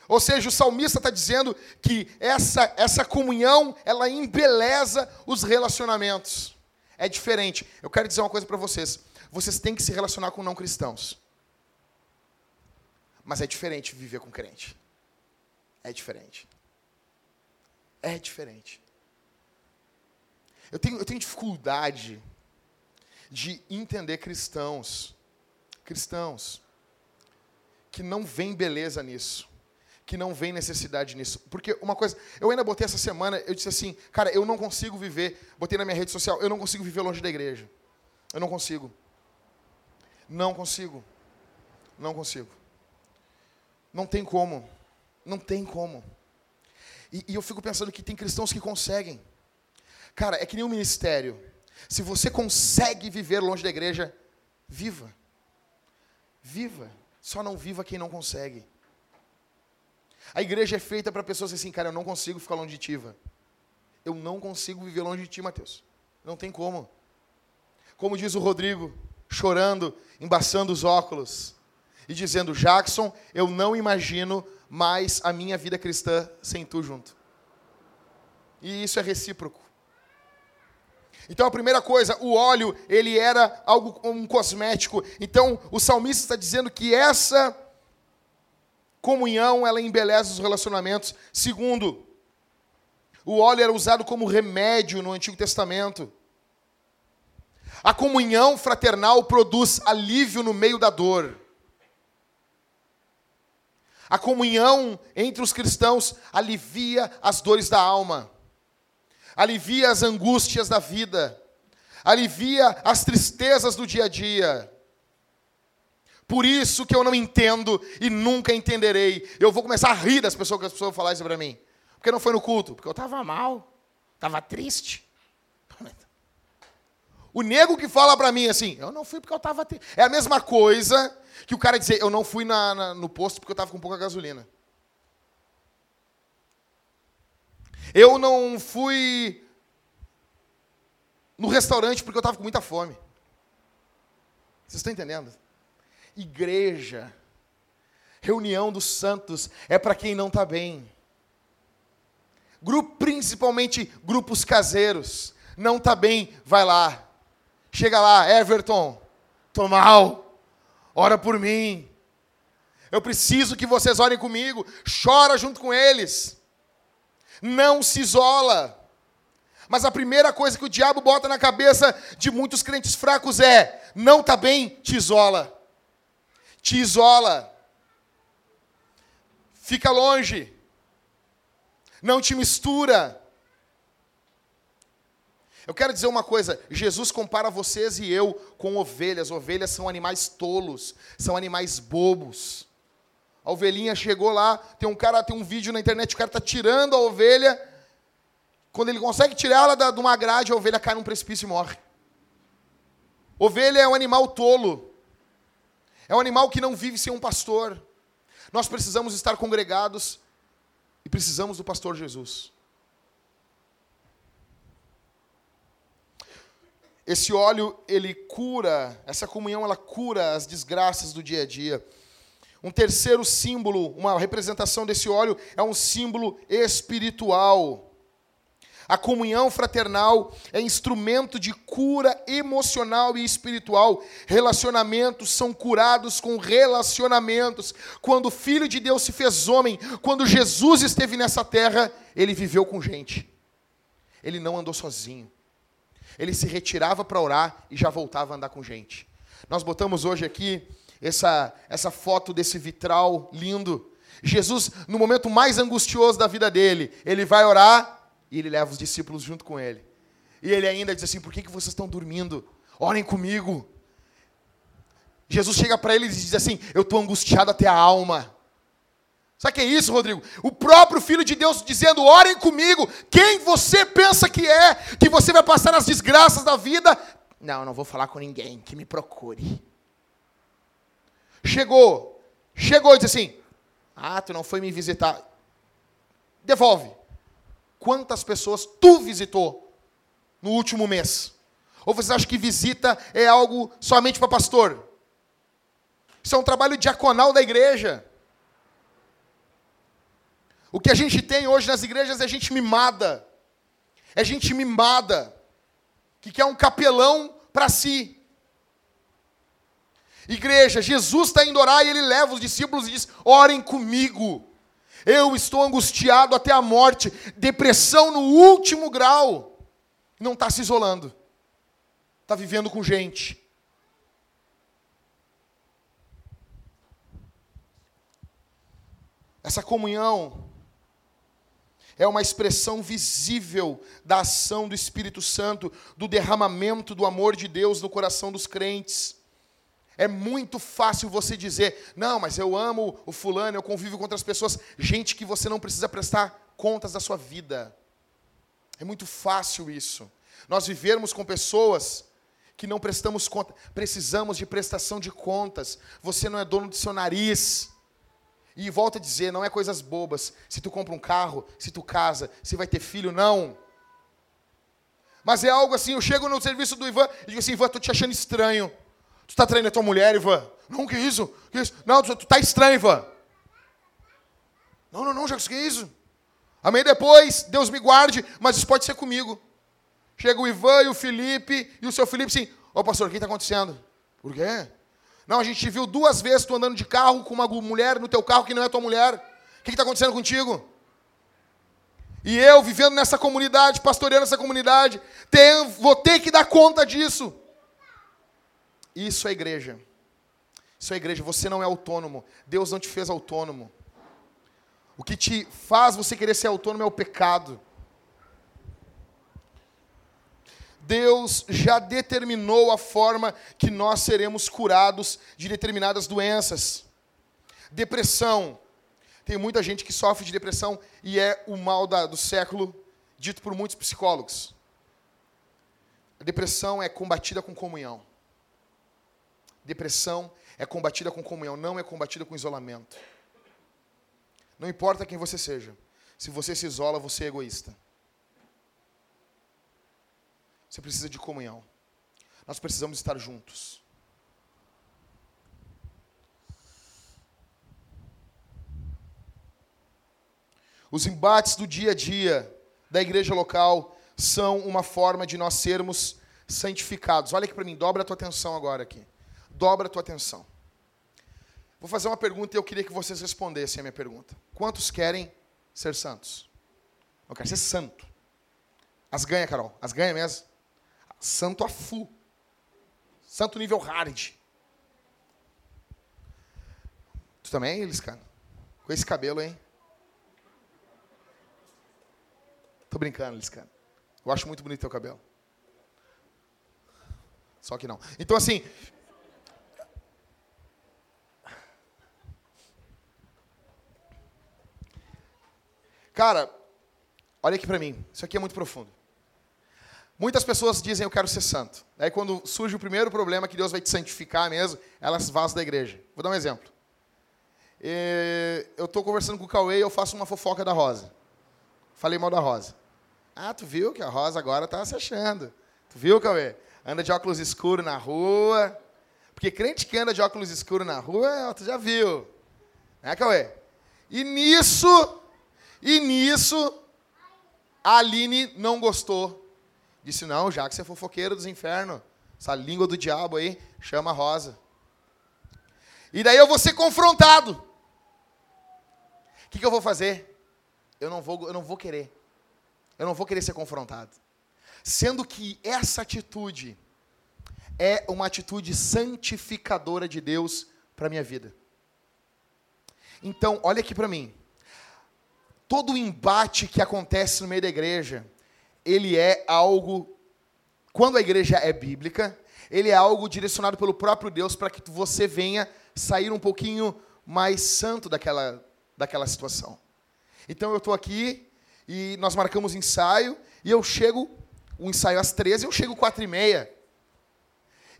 Ou seja, o salmista está dizendo que essa, essa comunhão, ela embeleza os relacionamentos. É diferente. Eu quero dizer uma coisa para vocês. vocês têm que se relacionar com não cristãos. Mas é diferente viver com crente. É diferente. É diferente. Eu tenho, eu tenho dificuldade de entender cristãos, cristãos, que não vem beleza nisso, que não vem necessidade nisso. Porque uma coisa, eu ainda botei essa semana, eu disse assim, cara, eu não consigo viver, botei na minha rede social, eu não consigo viver longe da igreja. Eu não consigo. Não consigo. Não consigo. Não tem como. Não tem como. E, e eu fico pensando que tem cristãos que conseguem. Cara, é que nem um ministério. Se você consegue viver longe da igreja, viva. Viva. Só não viva quem não consegue. A igreja é feita para pessoas assim, cara, eu não consigo ficar longe de ti. Eu não consigo viver longe de ti, Mateus. Não tem como. Como diz o Rodrigo, chorando, embaçando os óculos e dizendo: Jackson, eu não imagino mais a minha vida cristã sem tu junto. E isso é recíproco. Então a primeira coisa, o óleo, ele era algo um cosmético. Então o salmista está dizendo que essa comunhão, ela embeleza os relacionamentos. Segundo, o óleo era usado como remédio no Antigo Testamento. A comunhão fraternal produz alívio no meio da dor. A comunhão entre os cristãos alivia as dores da alma alivia as angústias da vida, alivia as tristezas do dia a dia. Por isso que eu não entendo e nunca entenderei. Eu vou começar a rir das pessoas que as pessoas falarem isso para mim. Porque não foi no culto? Porque eu estava mal, estava triste. O nego que fala para mim assim, eu não fui porque eu estava. É a mesma coisa que o cara dizer, eu não fui na, na, no posto porque eu estava com pouca gasolina. Eu não fui no restaurante porque eu estava com muita fome. Vocês estão entendendo? Igreja, reunião dos santos, é para quem não está bem. Grupo, principalmente grupos caseiros. Não está bem, vai lá. Chega lá, Everton, tô mal, ora por mim. Eu preciso que vocês orem comigo. Chora junto com eles não se isola. Mas a primeira coisa que o diabo bota na cabeça de muitos crentes fracos é: não está bem, te isola. Te isola. Fica longe. Não te mistura. Eu quero dizer uma coisa: Jesus compara vocês e eu com ovelhas. Ovelhas são animais tolos, são animais bobos. A ovelhinha chegou lá, tem um cara, tem um vídeo na internet, o cara está tirando a ovelha. Quando ele consegue tirar ela de uma grade, a ovelha cai num precipício e morre. Ovelha é um animal tolo. É um animal que não vive sem um pastor. Nós precisamos estar congregados e precisamos do pastor Jesus. Esse óleo, ele cura, essa comunhão, ela cura as desgraças do dia a dia. Um terceiro símbolo, uma representação desse óleo, é um símbolo espiritual. A comunhão fraternal é instrumento de cura emocional e espiritual. Relacionamentos são curados com relacionamentos. Quando o Filho de Deus se fez homem, quando Jesus esteve nessa terra, ele viveu com gente. Ele não andou sozinho. Ele se retirava para orar e já voltava a andar com gente. Nós botamos hoje aqui essa, essa foto desse vitral lindo. Jesus, no momento mais angustioso da vida dele, ele vai orar e ele leva os discípulos junto com ele. E ele ainda diz assim: Por que, que vocês estão dormindo? Orem comigo. Jesus chega para eles e diz assim: Eu estou angustiado até a alma. Sabe o que é isso, Rodrigo? O próprio Filho de Deus dizendo: Orem comigo. Quem você pensa que é? Que você vai passar as desgraças da vida? Não, não vou falar com ninguém. Que me procure. Chegou, chegou e disse assim: Ah, tu não foi me visitar. Devolve. Quantas pessoas tu visitou no último mês? Ou você acha que visita é algo somente para pastor? Isso é um trabalho diaconal da igreja. O que a gente tem hoje nas igrejas é gente mimada. É gente mimada. Que quer um capelão para si. Igreja, Jesus está indo orar e ele leva os discípulos e diz: orem comigo. Eu estou angustiado até a morte, depressão no último grau. Não está se isolando, está vivendo com gente. Essa comunhão é uma expressão visível da ação do Espírito Santo, do derramamento do amor de Deus no coração dos crentes. É muito fácil você dizer, não, mas eu amo o fulano, eu convivo com outras pessoas, gente que você não precisa prestar contas da sua vida. É muito fácil isso. Nós vivermos com pessoas que não prestamos conta, precisamos de prestação de contas. Você não é dono do seu nariz. E volta a dizer, não é coisas bobas. Se tu compra um carro, se tu casa, se vai ter filho, não. Mas é algo assim, eu chego no serviço do Ivan e digo assim, Ivan, tô te achando estranho. Tu está traindo a tua mulher, Ivan? Não, que isso? Que isso? Não, tu, tu tá estranho, Ivan. Não, não, não, Jacques, que isso? Amém depois, Deus me guarde, mas isso pode ser comigo. Chega o Ivan e o Felipe, e o seu Felipe assim, ô pastor, o que está acontecendo? Por quê? Não, a gente te viu duas vezes tu andando de carro com uma mulher no teu carro que não é tua mulher. O que está acontecendo contigo? E eu, vivendo nessa comunidade, pastoreando essa comunidade, tenho, vou ter que dar conta disso. Isso é igreja. Isso é igreja. Você não é autônomo. Deus não te fez autônomo. O que te faz você querer ser autônomo é o pecado. Deus já determinou a forma que nós seremos curados de determinadas doenças. Depressão. Tem muita gente que sofre de depressão e é o mal da, do século, dito por muitos psicólogos. A depressão é combatida com comunhão. Depressão é combatida com comunhão, não é combatida com isolamento. Não importa quem você seja. Se você se isola, você é egoísta. Você precisa de comunhão. Nós precisamos estar juntos. Os embates do dia a dia da igreja local são uma forma de nós sermos santificados. Olha aqui para mim, dobra a tua atenção agora aqui. Dobra a tua atenção. Vou fazer uma pergunta e eu queria que vocês respondessem a minha pergunta. Quantos querem ser santos? Eu quero ser santo. As ganha, Carol. As ganha mesmo santo a full. Santo nível hard. Tu também, Liscano? Com esse cabelo, hein? Tô brincando, Liscano. Eu acho muito bonito teu cabelo. Só que não. Então, assim. Cara, olha aqui pra mim. Isso aqui é muito profundo. Muitas pessoas dizem eu quero ser santo. Aí quando surge o primeiro problema que Deus vai te santificar mesmo, elas vazam da igreja. Vou dar um exemplo. Eu estou conversando com o Cauê e eu faço uma fofoca da Rosa. Falei mal da Rosa. Ah, tu viu que a Rosa agora está se achando. Tu viu, Cauê? Anda de óculos escuros na rua. Porque crente que anda de óculos escuros na rua, tu já viu. Né, Cauê? E nisso, e nisso, a Aline não gostou Disse, não, já que você é fofoqueiro dos infernos, essa língua do diabo aí, chama a Rosa. E daí eu vou ser confrontado. O que, que eu vou fazer? Eu não vou, eu não vou querer. Eu não vou querer ser confrontado. Sendo que essa atitude é uma atitude santificadora de Deus para a minha vida. Então, olha aqui para mim. Todo embate que acontece no meio da igreja, ele é algo, quando a igreja é bíblica, ele é algo direcionado pelo próprio Deus para que você venha sair um pouquinho mais santo daquela, daquela situação. Então eu estou aqui e nós marcamos ensaio e eu chego, o ensaio às 13, eu chego 4 e meia.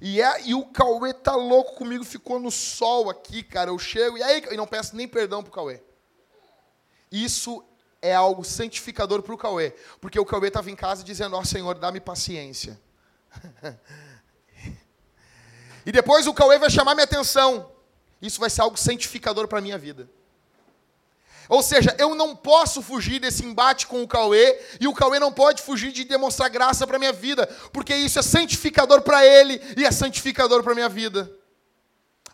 E, é, e o Cauê tá louco comigo, ficou no sol aqui, cara. Eu chego e aí, e não peço nem perdão pro Cauê. Isso é algo santificador para o Cauê. Porque o Cauê estava em casa dizendo, ó oh, Senhor, dá-me paciência. <laughs> e depois o Cauê vai chamar minha atenção. Isso vai ser algo santificador para a minha vida. Ou seja, eu não posso fugir desse embate com o Cauê, e o Cauê não pode fugir de demonstrar graça para a minha vida, porque isso é santificador para ele e é santificador para a minha vida.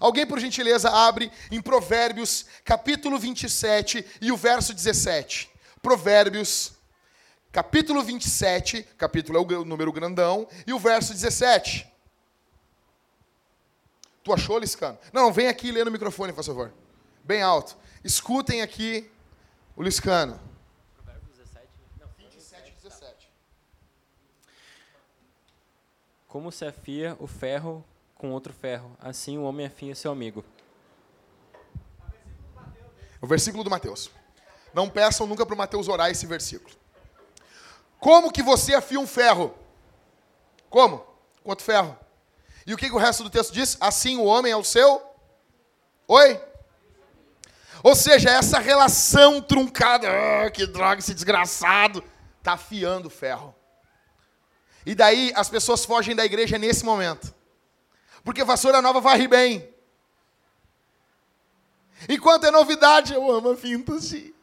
Alguém, por gentileza, abre em Provérbios, capítulo 27 e o verso 17. Provérbios, capítulo 27, capítulo é o número grandão, e o verso 17. Tu achou, Liscano? Não, vem aqui e lê no microfone, por favor. Bem alto. Escutem aqui o Liscano. Provérbios 17. Não, 27 e 17. Como se afia o ferro com outro ferro, assim o homem afia seu amigo. O versículo do Mateus. Não peçam nunca para o Mateus orar esse versículo. Como que você afia um ferro? Como? Com outro ferro. E o que, que o resto do texto diz? Assim o homem é o seu. Oi? Ou seja, essa relação truncada, ah, que droga, esse desgraçado, está afiando o ferro. E daí as pessoas fogem da igreja nesse momento. Porque vassoura nova varre bem. Enquanto é novidade, eu amo a Vintage.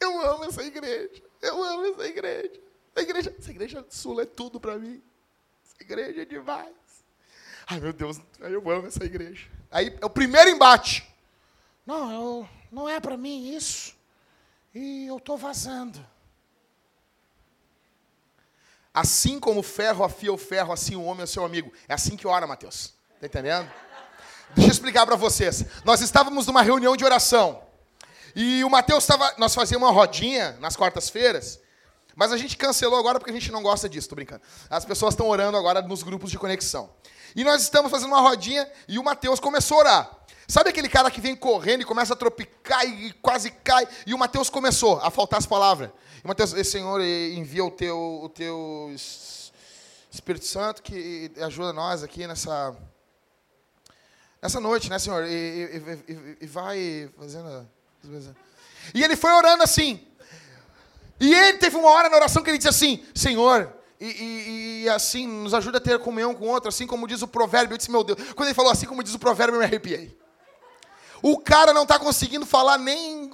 Eu amo essa igreja. Eu amo essa igreja. Essa igreja, essa igreja do sul é tudo para mim. Essa igreja é demais. Ai, meu Deus, eu amo essa igreja. Aí é o primeiro embate. Não, eu, não é para mim isso. E eu estou vazando. Assim como o ferro afia o ferro, assim o homem é seu amigo. É assim que ora, Mateus. Está entendendo? Deixa eu explicar para vocês. Nós estávamos numa reunião de oração. E o Mateus estava. Nós fazíamos uma rodinha nas quartas-feiras. Mas a gente cancelou agora porque a gente não gosta disso, tô brincando. As pessoas estão orando agora nos grupos de conexão. E nós estamos fazendo uma rodinha e o Mateus começou a orar. Sabe aquele cara que vem correndo e começa a tropicar e quase cai? E o Mateus começou a faltar as palavras. E o Mateus, Senhor, envia o teu, o teu Espírito Santo que ajuda nós aqui nessa, nessa noite, né, Senhor? E, e, e, e vai fazendo. E ele foi orando assim. E ele teve uma hora na oração que ele disse assim: Senhor, e, e, e, assim, nos ajuda a ter comunhão com outro, assim como diz o provérbio. Eu disse, meu Deus, quando ele falou assim como diz o provérbio, eu me arrepiei. O cara não está conseguindo falar nem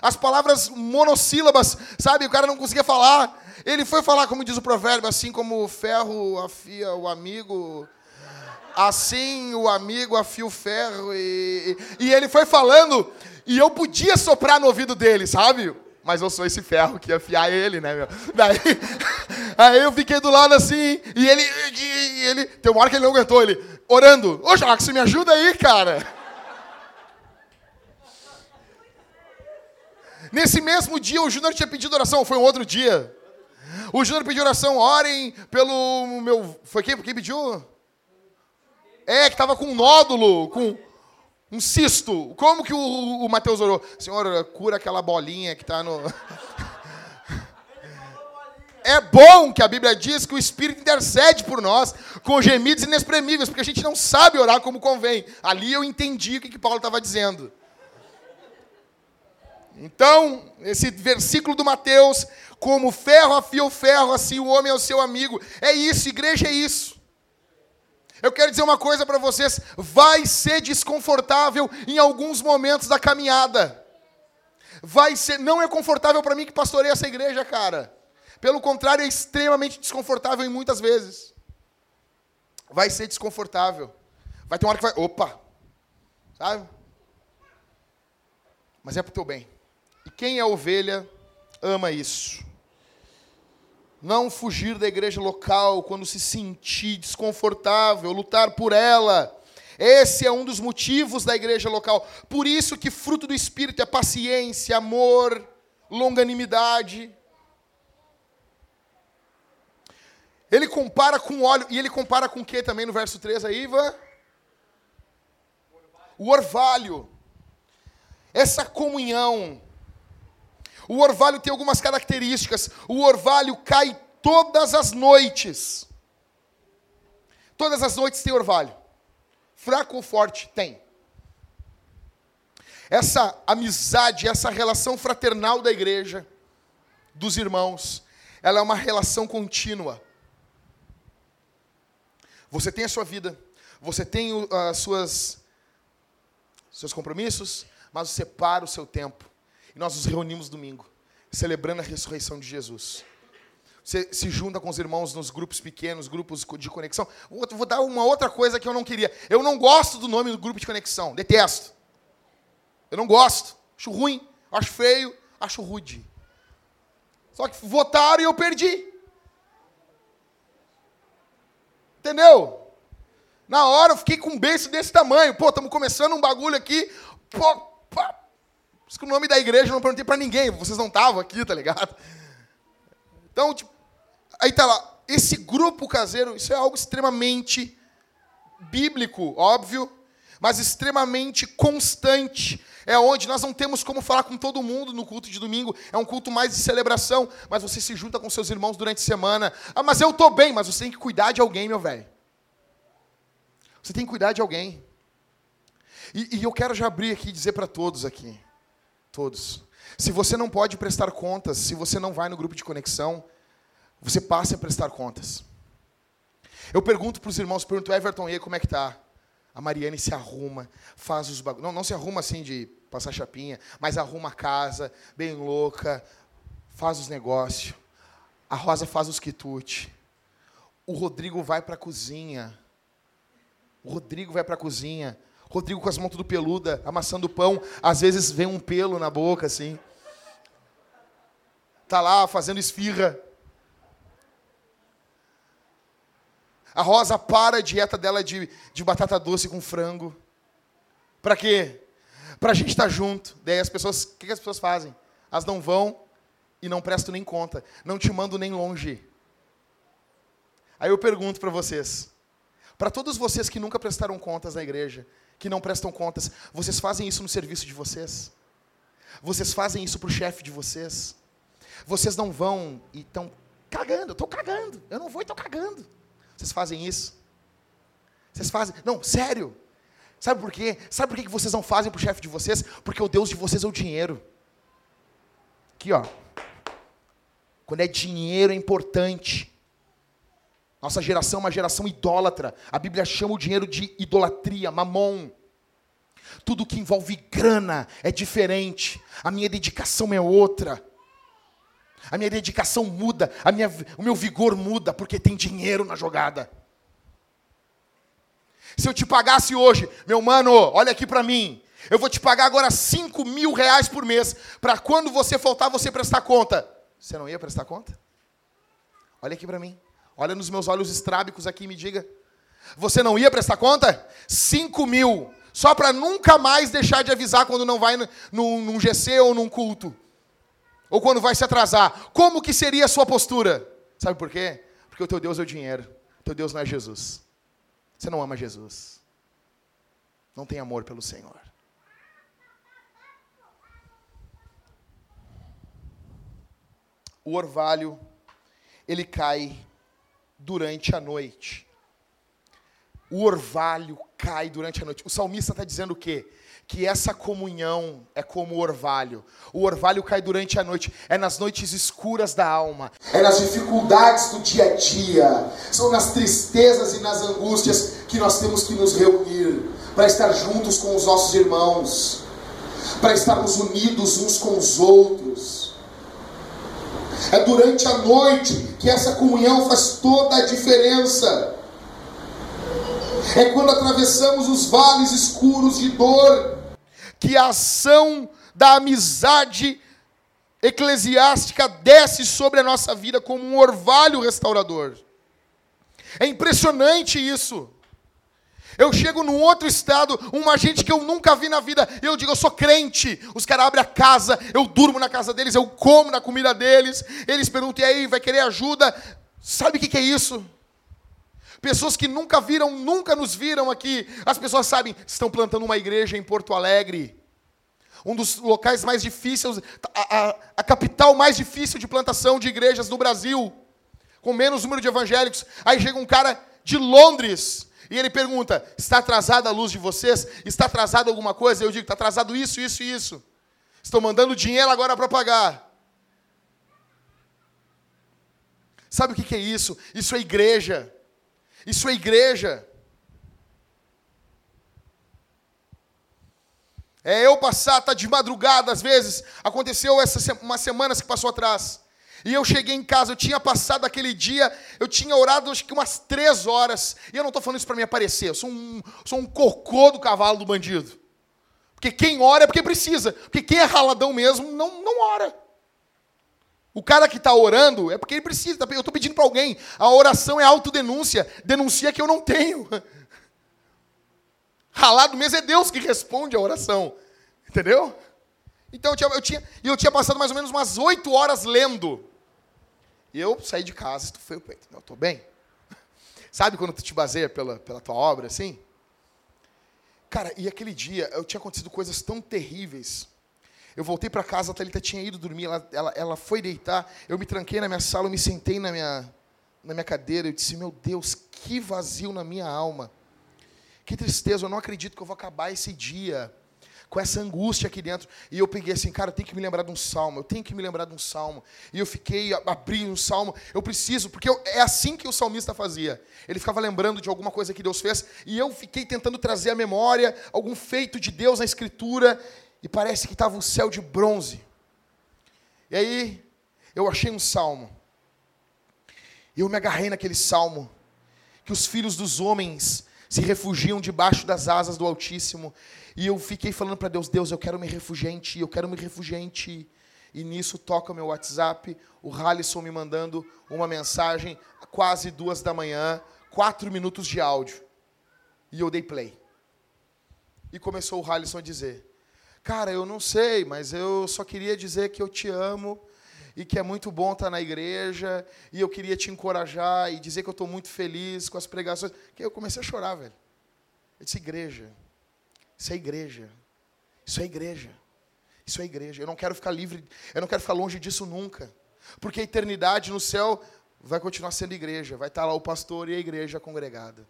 as palavras monossílabas, sabe? O cara não conseguia falar. Ele foi falar, como diz o provérbio, assim como o ferro afia o amigo, assim o amigo afia o ferro. E, e ele foi falando, e eu podia soprar no ouvido dele, sabe? Mas eu sou esse ferro que ia afiar ele, né, meu? Daí, <laughs> aí eu fiquei do lado assim, e ele, e ele, tem uma hora que ele não aguentou, ele, orando, ô Jacques, me ajuda aí, cara. Nesse mesmo dia, o Júnior tinha pedido oração, foi um outro dia. O Júnior pediu oração, orem pelo meu. Foi quem, quem pediu? É, que estava com um nódulo, com um cisto. Como que o, o Mateus orou? Senhor, cura aquela bolinha que está no. <laughs> É bom que a Bíblia diz que o Espírito intercede por nós com gemidos inexprimíveis, porque a gente não sabe orar como convém. Ali eu entendi o que, que Paulo estava dizendo. Então, esse versículo do Mateus, como ferro afia o ferro, assim o homem é o seu amigo. É isso, igreja é isso. Eu quero dizer uma coisa para vocês: vai ser desconfortável em alguns momentos da caminhada. Vai ser, não é confortável para mim que pastorei essa igreja, cara. Pelo contrário, é extremamente desconfortável em muitas vezes. Vai ser desconfortável. Vai ter uma hora que vai, opa, sabe? Mas é para o teu bem. E quem é ovelha ama isso. Não fugir da igreja local quando se sentir desconfortável, lutar por ela. Esse é um dos motivos da igreja local. Por isso que fruto do espírito é paciência, amor, longanimidade. Ele compara com óleo, e ele compara com o que também no verso 3 aí, Iva? O orvalho. Essa comunhão o orvalho tem algumas características. O orvalho cai todas as noites. Todas as noites tem orvalho. Fraco ou forte? Tem. Essa amizade, essa relação fraternal da igreja, dos irmãos, ela é uma relação contínua. Você tem a sua vida, você tem as suas seus compromissos, mas você para o seu tempo e nós nos reunimos domingo, celebrando a ressurreição de Jesus. você se junta com os irmãos nos grupos pequenos, grupos de conexão. Vou dar uma outra coisa que eu não queria. Eu não gosto do nome do grupo de conexão, detesto. Eu não gosto, acho ruim, acho feio, acho rude. Só que votaram e eu perdi. Entendeu? Na hora eu fiquei com um beijo desse tamanho. Pô, estamos começando um bagulho aqui. Pô. Por isso que o nome da igreja eu não perguntei para ninguém. Vocês não estavam aqui, tá ligado? Então, tipo, aí tá lá. Esse grupo caseiro, isso é algo extremamente bíblico, óbvio, mas extremamente constante. É onde nós não temos como falar com todo mundo no culto de domingo. É um culto mais de celebração, mas você se junta com seus irmãos durante a semana. Ah, mas eu tô bem, mas você tem que cuidar de alguém, meu velho. Você tem que cuidar de alguém. E, e eu quero já abrir aqui e dizer para todos aqui, todos. Se você não pode prestar contas, se você não vai no grupo de conexão, você passe a prestar contas. Eu pergunto para os irmãos, pergunto, Everton, e aí, como é que tá? A Mariane se arruma, faz os bagulhos. Não, não se arruma assim de passar chapinha, mas arruma a casa, bem louca, faz os negócios. A Rosa faz os quitutes. O Rodrigo vai para a cozinha. O Rodrigo vai para a cozinha. Rodrigo com as mãos tudo peluda, amassando pão. Às vezes vem um pelo na boca, assim. Tá lá fazendo esfirra. A Rosa para a dieta dela de, de batata doce com frango. Para quê? Para a gente estar tá junto. Daí as pessoas, o que, que as pessoas fazem? Elas não vão e não prestam nem conta. Não te mando nem longe. Aí eu pergunto para vocês. Para todos vocês que nunca prestaram contas na igreja, que não prestam contas, vocês fazem isso no serviço de vocês? Vocês fazem isso para o chefe de vocês? Vocês não vão e estão cagando, estou cagando, eu não vou e estou cagando. Vocês fazem isso? Vocês fazem? Não, sério. Sabe por quê? Sabe por que vocês não fazem para o chefe de vocês? Porque o Deus de vocês é o dinheiro. Aqui, ó. Quando é dinheiro é importante. Nossa geração é uma geração idólatra. A Bíblia chama o dinheiro de idolatria, mamon. Tudo que envolve grana é diferente. A minha dedicação é outra. A minha dedicação muda, a minha, o meu vigor muda, porque tem dinheiro na jogada. Se eu te pagasse hoje, meu mano, olha aqui para mim. Eu vou te pagar agora 5 mil reais por mês, para quando você faltar, você prestar conta. Você não ia prestar conta? Olha aqui para mim. Olha nos meus olhos estrábicos aqui e me diga. Você não ia prestar conta? 5 mil. Só para nunca mais deixar de avisar quando não vai num, num GC ou num culto. Ou quando vai se atrasar, como que seria a sua postura? Sabe por quê? Porque o teu Deus é o dinheiro. O teu Deus não é Jesus. Você não ama Jesus. Não tem amor pelo Senhor. O orvalho, ele cai durante a noite. O orvalho cai durante a noite. O salmista está dizendo o quê? que essa comunhão é como o orvalho. O orvalho cai durante a noite, é nas noites escuras da alma, é nas dificuldades do dia a dia, são nas tristezas e nas angústias que nós temos que nos reunir para estar juntos com os nossos irmãos, para estarmos unidos uns com os outros. É durante a noite que essa comunhão faz toda a diferença. É quando atravessamos os vales escuros de dor que a ação da amizade eclesiástica desce sobre a nossa vida como um orvalho restaurador. É impressionante isso. Eu chego num outro estado, uma gente que eu nunca vi na vida, eu digo, eu sou crente. Os caras abrem a casa, eu durmo na casa deles, eu como na comida deles. Eles perguntam, e aí, vai querer ajuda? Sabe o que é isso? Pessoas que nunca viram, nunca nos viram aqui. As pessoas sabem, estão plantando uma igreja em Porto Alegre. Um dos locais mais difíceis, a, a, a capital mais difícil de plantação de igrejas no Brasil. Com menos número de evangélicos. Aí chega um cara de Londres. E ele pergunta: está atrasada a luz de vocês? Está atrasado alguma coisa? Eu digo: está atrasado isso, isso e isso. Estou mandando dinheiro agora para pagar. Sabe o que é isso? Isso é igreja. Isso é igreja. É eu passar, tá de madrugada às vezes. Aconteceu essa umas semanas que passou atrás. E eu cheguei em casa, eu tinha passado aquele dia, eu tinha orado acho que umas três horas. E eu não estou falando isso para me aparecer, eu sou um, sou um cocô do cavalo do bandido. Porque quem ora é porque precisa. Porque quem é raladão mesmo não, não ora. O cara que está orando é porque ele precisa. Eu estou pedindo para alguém. A oração é autodenúncia. Denuncia que eu não tenho. <laughs> Ralado mesmo é Deus que responde a oração. Entendeu? Então eu tinha, eu tinha, eu tinha passado mais ou menos umas oito horas lendo. E eu saí de casa, estufei o peito. Eu estou bem. <laughs> Sabe quando tu te baseia pela, pela tua obra, assim? Cara, e aquele dia, eu tinha acontecido coisas tão terríveis. Eu voltei para casa, a Thalita tinha ido dormir, ela, ela, ela foi deitar. Eu me tranquei na minha sala, eu me sentei na minha, na minha cadeira. Eu disse: Meu Deus, que vazio na minha alma. Que tristeza, eu não acredito que eu vou acabar esse dia com essa angústia aqui dentro. E eu peguei assim, cara, eu tenho que me lembrar de um salmo, eu tenho que me lembrar de um salmo. E eu fiquei, abri um salmo, eu preciso, porque eu, é assim que o salmista fazia. Ele ficava lembrando de alguma coisa que Deus fez, e eu fiquei tentando trazer à memória algum feito de Deus na Escritura, e parece que estava um céu de bronze. E aí, eu achei um salmo. Eu me agarrei naquele salmo, que os filhos dos homens se refugiam debaixo das asas do Altíssimo. E eu fiquei falando para Deus, Deus, eu quero me refugiar em Ti, eu quero me refugiar em Ti. E nisso toca meu WhatsApp, o Halisson me mandando uma mensagem, quase duas da manhã, quatro minutos de áudio. E eu dei play. E começou o Halisson a dizer, cara, eu não sei, mas eu só queria dizer que eu te amo e que é muito bom estar na igreja, e eu queria te encorajar e dizer que eu estou muito feliz com as pregações. Que eu comecei a chorar, velho. Eu disse, igreja, isso é igreja. Isso é igreja. Isso é igreja. Eu não quero ficar livre, eu não quero ficar longe disso nunca. Porque a eternidade no céu vai continuar sendo igreja. Vai estar lá o pastor e a igreja congregada.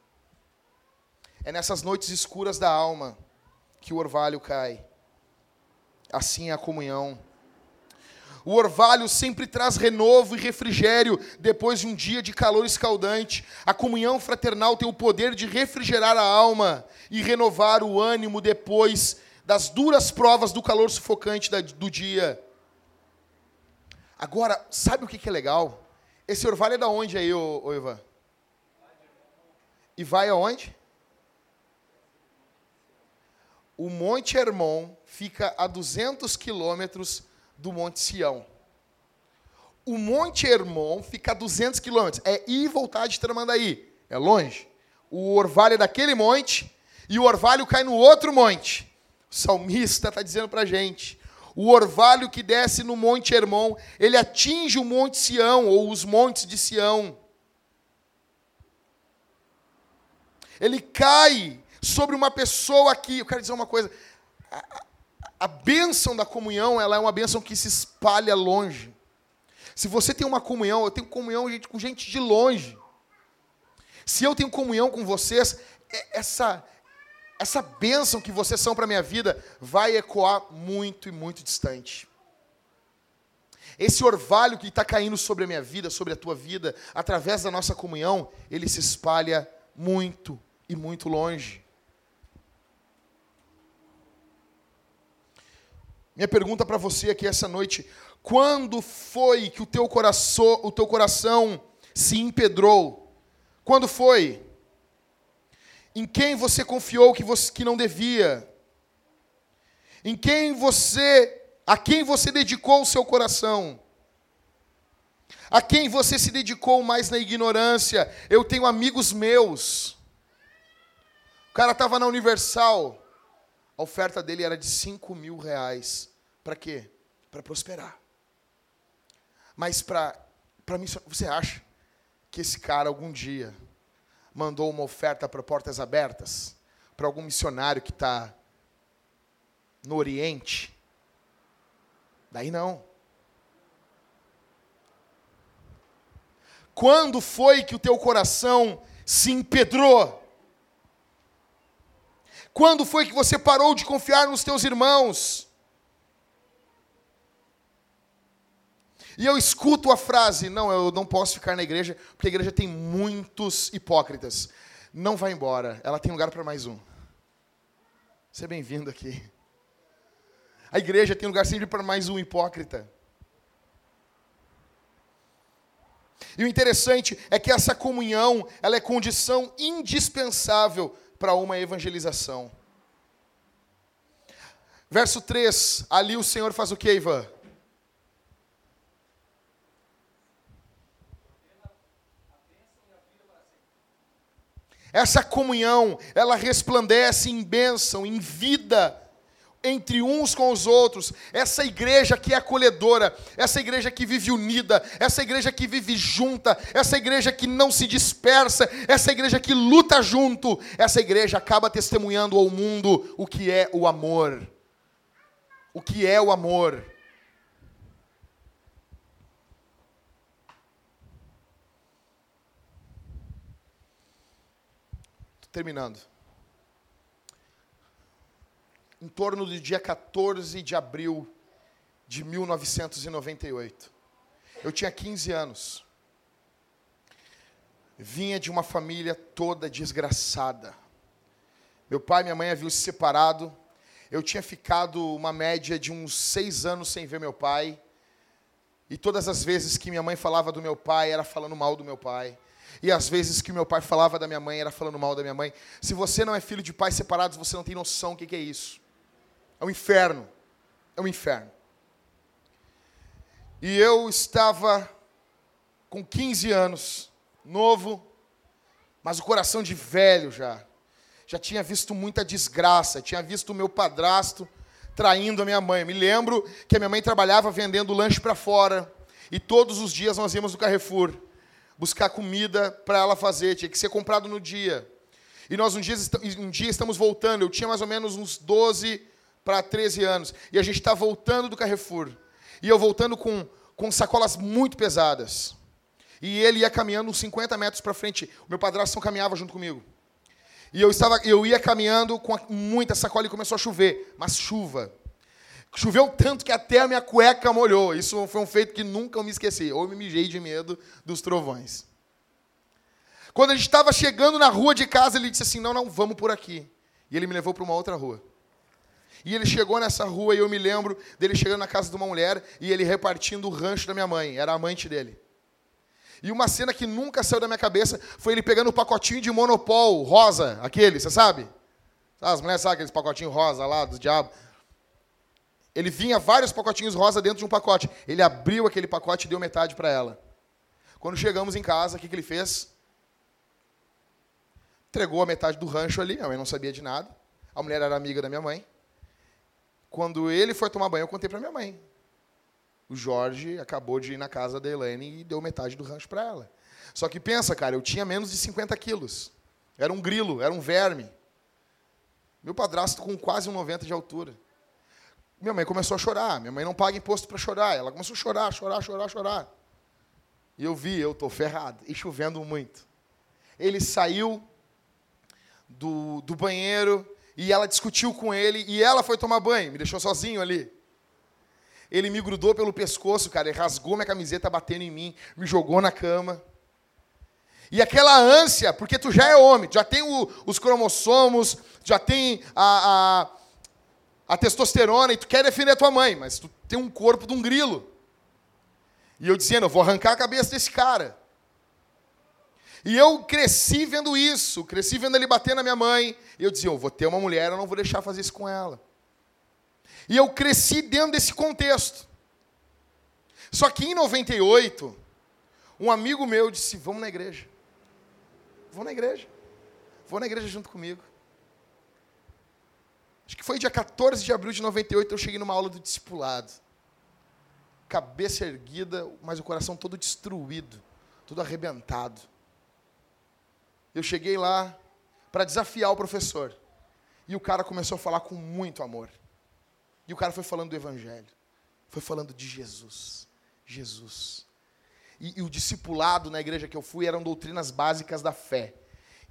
É nessas noites escuras da alma que o orvalho cai. Assim é a comunhão. O orvalho sempre traz renovo e refrigério depois de um dia de calor escaldante. A comunhão fraternal tem o poder de refrigerar a alma e renovar o ânimo depois das duras provas do calor sufocante do dia. Agora, sabe o que é legal? Esse orvalho é da onde aí, ô, Ivan? E vai aonde? O Monte Hermon fica a 200 quilômetros do Monte Sião. O Monte Hermon fica a 200 quilômetros. É ir e voltar de Tramandaí. É longe. O orvalho é daquele monte e o orvalho cai no outro monte. O salmista está dizendo para a gente. O orvalho que desce no Monte Hermon, ele atinge o Monte Sião, ou os montes de Sião. Ele cai sobre uma pessoa aqui. Eu quero dizer uma coisa bênção da comunhão, ela é uma bênção que se espalha longe. Se você tem uma comunhão, eu tenho comunhão com gente de longe. Se eu tenho comunhão com vocês, é, essa essa bênção que vocês são para a minha vida vai ecoar muito e muito distante. Esse orvalho que está caindo sobre a minha vida, sobre a tua vida, através da nossa comunhão, ele se espalha muito e muito longe. Minha pergunta para você aqui essa noite: quando foi que o teu coração, o teu coração se empedrou? Quando foi? Em quem você confiou que, você, que não devia? Em quem você, a quem você dedicou o seu coração? A quem você se dedicou mais na ignorância? Eu tenho amigos meus. O cara estava na Universal. A oferta dele era de 5 mil reais. Para quê? Para prosperar. Mas para mim, você acha que esse cara algum dia mandou uma oferta para portas abertas? Para algum missionário que está no Oriente? Daí não. Quando foi que o teu coração se empedrou? Quando foi que você parou de confiar nos teus irmãos? E eu escuto a frase: não, eu não posso ficar na igreja, porque a igreja tem muitos hipócritas. Não vai embora, ela tem lugar para mais um. Seja bem-vindo aqui. A igreja tem lugar sempre para mais um hipócrita. E o interessante é que essa comunhão, ela é condição indispensável para uma evangelização. Verso 3, ali o Senhor faz o que, Ivan? Essa comunhão, ela resplandece em bênção, em vida, entre uns com os outros. Essa igreja que é acolhedora, essa igreja que vive unida, essa igreja que vive junta, essa igreja que não se dispersa, essa igreja que luta junto, essa igreja acaba testemunhando ao mundo o que é o amor. O que é o amor? terminando. Em torno do dia 14 de abril de 1998. Eu tinha 15 anos. Vinha de uma família toda desgraçada. Meu pai e minha mãe haviam se separado. Eu tinha ficado uma média de uns seis anos sem ver meu pai. E todas as vezes que minha mãe falava do meu pai, era falando mal do meu pai. E às vezes que meu pai falava da minha mãe, era falando mal da minha mãe. Se você não é filho de pais separados, você não tem noção do que é isso. É um inferno. É um inferno. E eu estava com 15 anos, novo, mas o coração de velho já. Já tinha visto muita desgraça, tinha visto o meu padrasto traindo a minha mãe. Me lembro que a minha mãe trabalhava vendendo lanche para fora, e todos os dias nós íamos no Carrefour buscar comida para ela fazer, tinha que ser comprado no dia. E nós um dia, um dia estamos voltando, eu tinha mais ou menos uns 12 para 13 anos, e a gente está voltando do Carrefour. E eu voltando com, com sacolas muito pesadas. E ele ia caminhando uns 50 metros para frente. O meu padrasto caminhava junto comigo. E eu, estava, eu ia caminhando com muita sacola e começou a chover, mas chuva. Choveu tanto que até a minha cueca molhou. Isso foi um feito que nunca eu me esqueci. Ou me mijei de medo dos trovões. Quando a gente estava chegando na rua de casa, ele disse assim: Não, não, vamos por aqui. E ele me levou para uma outra rua. E ele chegou nessa rua e eu me lembro dele chegando na casa de uma mulher e ele repartindo o rancho da minha mãe. Era amante dele. E uma cena que nunca saiu da minha cabeça foi ele pegando o pacotinho de monopol rosa, aquele, você sabe? As mulheres sabem aqueles pacotinhos rosa lá do diabo. Ele vinha vários pacotinhos rosa dentro de um pacote. Ele abriu aquele pacote e deu metade para ela. Quando chegamos em casa, o que, que ele fez? Entregou a metade do rancho ali. A mãe não sabia de nada. A mulher era amiga da minha mãe. Quando ele foi tomar banho, eu contei para minha mãe. O Jorge acabou de ir na casa da Helene e deu metade do rancho para ela. Só que pensa, cara, eu tinha menos de 50 quilos. Era um grilo, era um verme. Meu padrasto com quase um 90 de altura. Minha mãe começou a chorar. Minha mãe não paga imposto para chorar. Ela começou a chorar, chorar, chorar, chorar. E eu vi, eu estou ferrado. E chovendo muito. Ele saiu do, do banheiro e ela discutiu com ele e ela foi tomar banho, me deixou sozinho ali. Ele me grudou pelo pescoço, cara, ele rasgou minha camiseta batendo em mim, me jogou na cama. E aquela ânsia, porque tu já é homem, já tem o, os cromossomos, já tem a, a a testosterona e tu quer defender a tua mãe, mas tu tem um corpo de um grilo. E eu dizendo, eu vou arrancar a cabeça desse cara. E eu cresci vendo isso, cresci vendo ele bater na minha mãe. E eu dizia, eu vou ter uma mulher, eu não vou deixar fazer isso com ela. E eu cresci dentro desse contexto. Só que em 98, um amigo meu disse, vamos na igreja. Vou na igreja. Vou na igreja junto comigo. Acho que foi dia 14 de abril de 98, eu cheguei numa aula do discipulado. Cabeça erguida, mas o coração todo destruído, todo arrebentado. Eu cheguei lá para desafiar o professor. E o cara começou a falar com muito amor. E o cara foi falando do evangelho. Foi falando de Jesus. Jesus. E, e o discipulado na igreja que eu fui eram doutrinas básicas da fé.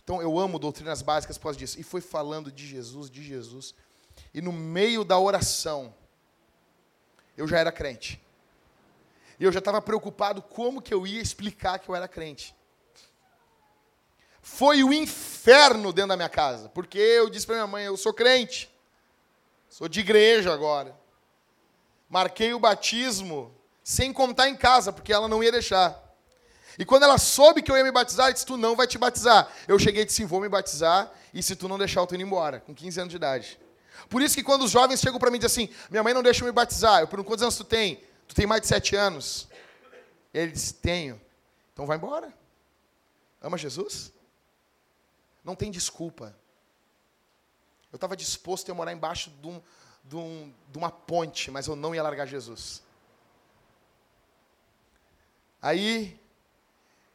Então eu amo doutrinas básicas por causa disso. E foi falando de Jesus, de Jesus. E no meio da oração, eu já era crente. E eu já estava preocupado como que eu ia explicar que eu era crente. Foi o inferno dentro da minha casa, porque eu disse para minha mãe, eu sou crente. Sou de igreja agora. Marquei o batismo sem contar em casa, porque ela não ia deixar. E quando ela soube que eu ia me batizar, ela disse: Tu não vai te batizar. Eu cheguei e disse: Vou me batizar, e se tu não deixar, eu tô indo embora, com 15 anos de idade. Por isso que quando os jovens chegam para mim e dizem assim: Minha mãe não deixa eu me batizar. Eu pergunto: Quantos anos tu tem? Tu tem mais de 7 anos? Ele diz: Tenho. Então vai embora. Ama Jesus? Não tem desculpa. Eu estava disposto a morar embaixo de, um, de, um, de uma ponte, mas eu não ia largar Jesus. Aí,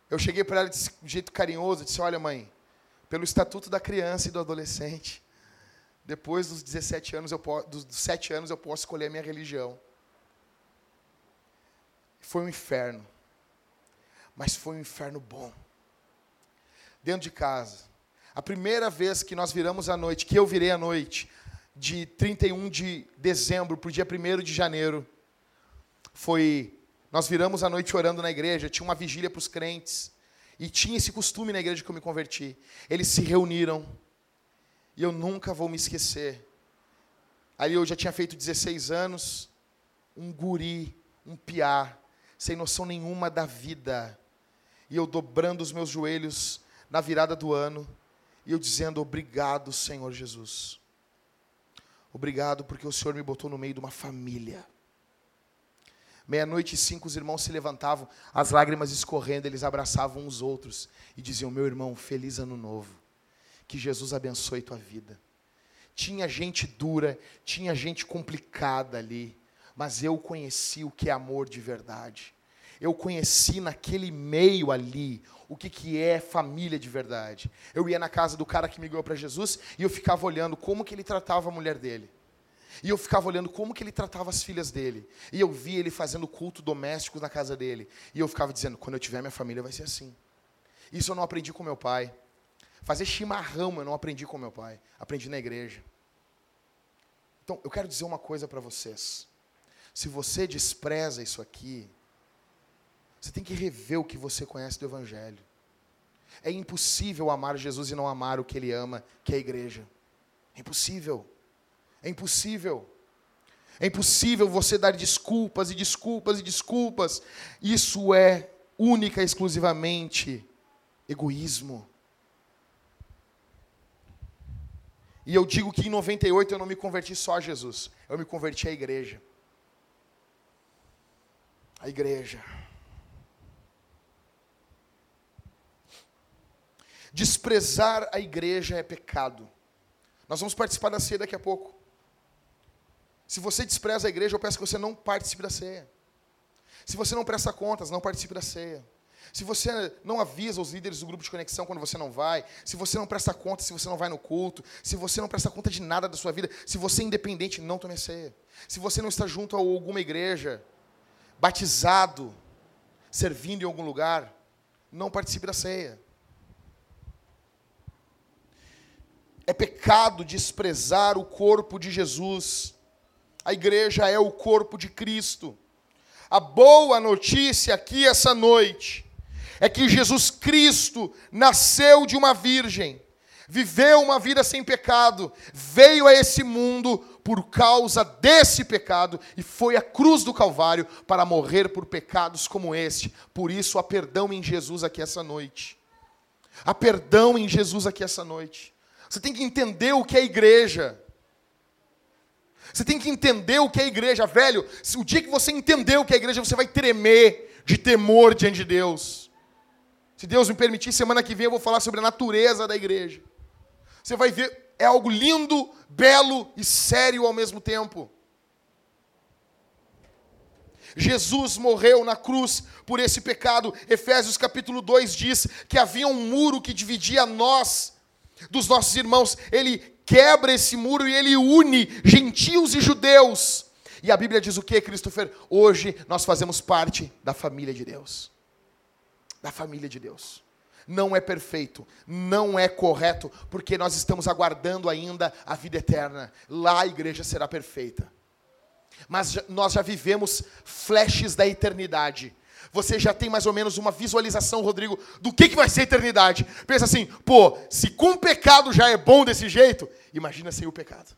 eu cheguei para ela de jeito carinhoso, disse, olha mãe, pelo estatuto da criança e do adolescente, depois dos 17 anos, eu dos 7 anos, eu posso escolher a minha religião. Foi um inferno. Mas foi um inferno bom. Dentro de casa. A primeira vez que nós viramos a noite, que eu virei a noite, de 31 de dezembro para o dia 1 de janeiro, foi nós viramos a noite orando na igreja, tinha uma vigília para os crentes. E tinha esse costume na igreja que eu me converti. Eles se reuniram. E eu nunca vou me esquecer. Ali eu já tinha feito 16 anos. Um guri, um piá, sem noção nenhuma da vida. E eu dobrando os meus joelhos na virada do ano. E eu dizendo: Obrigado, Senhor Jesus. Obrigado porque o Senhor me botou no meio de uma família. Meia-noite e cinco, os irmãos se levantavam, as lágrimas escorrendo, eles abraçavam uns outros e diziam: Meu irmão, feliz ano novo. Que Jesus abençoe tua vida. Tinha gente dura, tinha gente complicada ali, mas eu conheci o que é amor de verdade. Eu conheci naquele meio ali o que, que é família de verdade. Eu ia na casa do cara que me ganhou para Jesus e eu ficava olhando como que ele tratava a mulher dele. E eu ficava olhando como que ele tratava as filhas dele. E eu via ele fazendo culto doméstico na casa dele. E eu ficava dizendo, quando eu tiver minha família vai ser assim. Isso eu não aprendi com meu pai. Fazer chimarrão eu não aprendi com meu pai. Aprendi na igreja. Então, eu quero dizer uma coisa para vocês. Se você despreza isso aqui, você tem que rever o que você conhece do Evangelho. É impossível amar Jesus e não amar o que ele ama, que é a igreja. É impossível. É impossível. É impossível você dar desculpas e desculpas e desculpas. Isso é única e exclusivamente egoísmo. E eu digo que em 98 eu não me converti só a Jesus, eu me converti à igreja. A igreja. Desprezar a igreja é pecado. Nós vamos participar da ceia daqui a pouco. Se você despreza a igreja, eu peço que você não participe da ceia. Se você não presta contas, não participe da ceia. Se você não avisa os líderes do grupo de conexão quando você não vai, se você não presta conta se você não vai no culto, se você não presta conta de nada da sua vida, se você é independente, não tome ceia. Se você não está junto a alguma igreja, batizado, servindo em algum lugar, não participe da ceia. É pecado desprezar o corpo de Jesus. A igreja é o corpo de Cristo. A boa notícia aqui essa noite é que Jesus Cristo nasceu de uma virgem, viveu uma vida sem pecado, veio a esse mundo por causa desse pecado e foi à cruz do Calvário para morrer por pecados como este. Por isso há perdão em Jesus aqui essa noite. Há perdão em Jesus aqui essa noite. Você tem que entender o que é igreja. Você tem que entender o que é igreja, velho. O dia que você entender o que é igreja, você vai tremer de temor diante de Deus. Se Deus me permitir, semana que vem eu vou falar sobre a natureza da igreja. Você vai ver, é algo lindo, belo e sério ao mesmo tempo. Jesus morreu na cruz por esse pecado. Efésios capítulo 2 diz que havia um muro que dividia nós dos nossos irmãos. Ele quebra esse muro e ele une gentios e judeus. E a Bíblia diz o que, Christopher? Hoje nós fazemos parte da família de Deus. Da família de Deus. Não é perfeito, não é correto, porque nós estamos aguardando ainda a vida eterna. Lá a igreja será perfeita. Mas nós já vivemos flashes da eternidade você já tem mais ou menos uma visualização, Rodrigo, do que, que vai ser a eternidade. Pensa assim, pô, se com pecado já é bom desse jeito, imagina sem o pecado.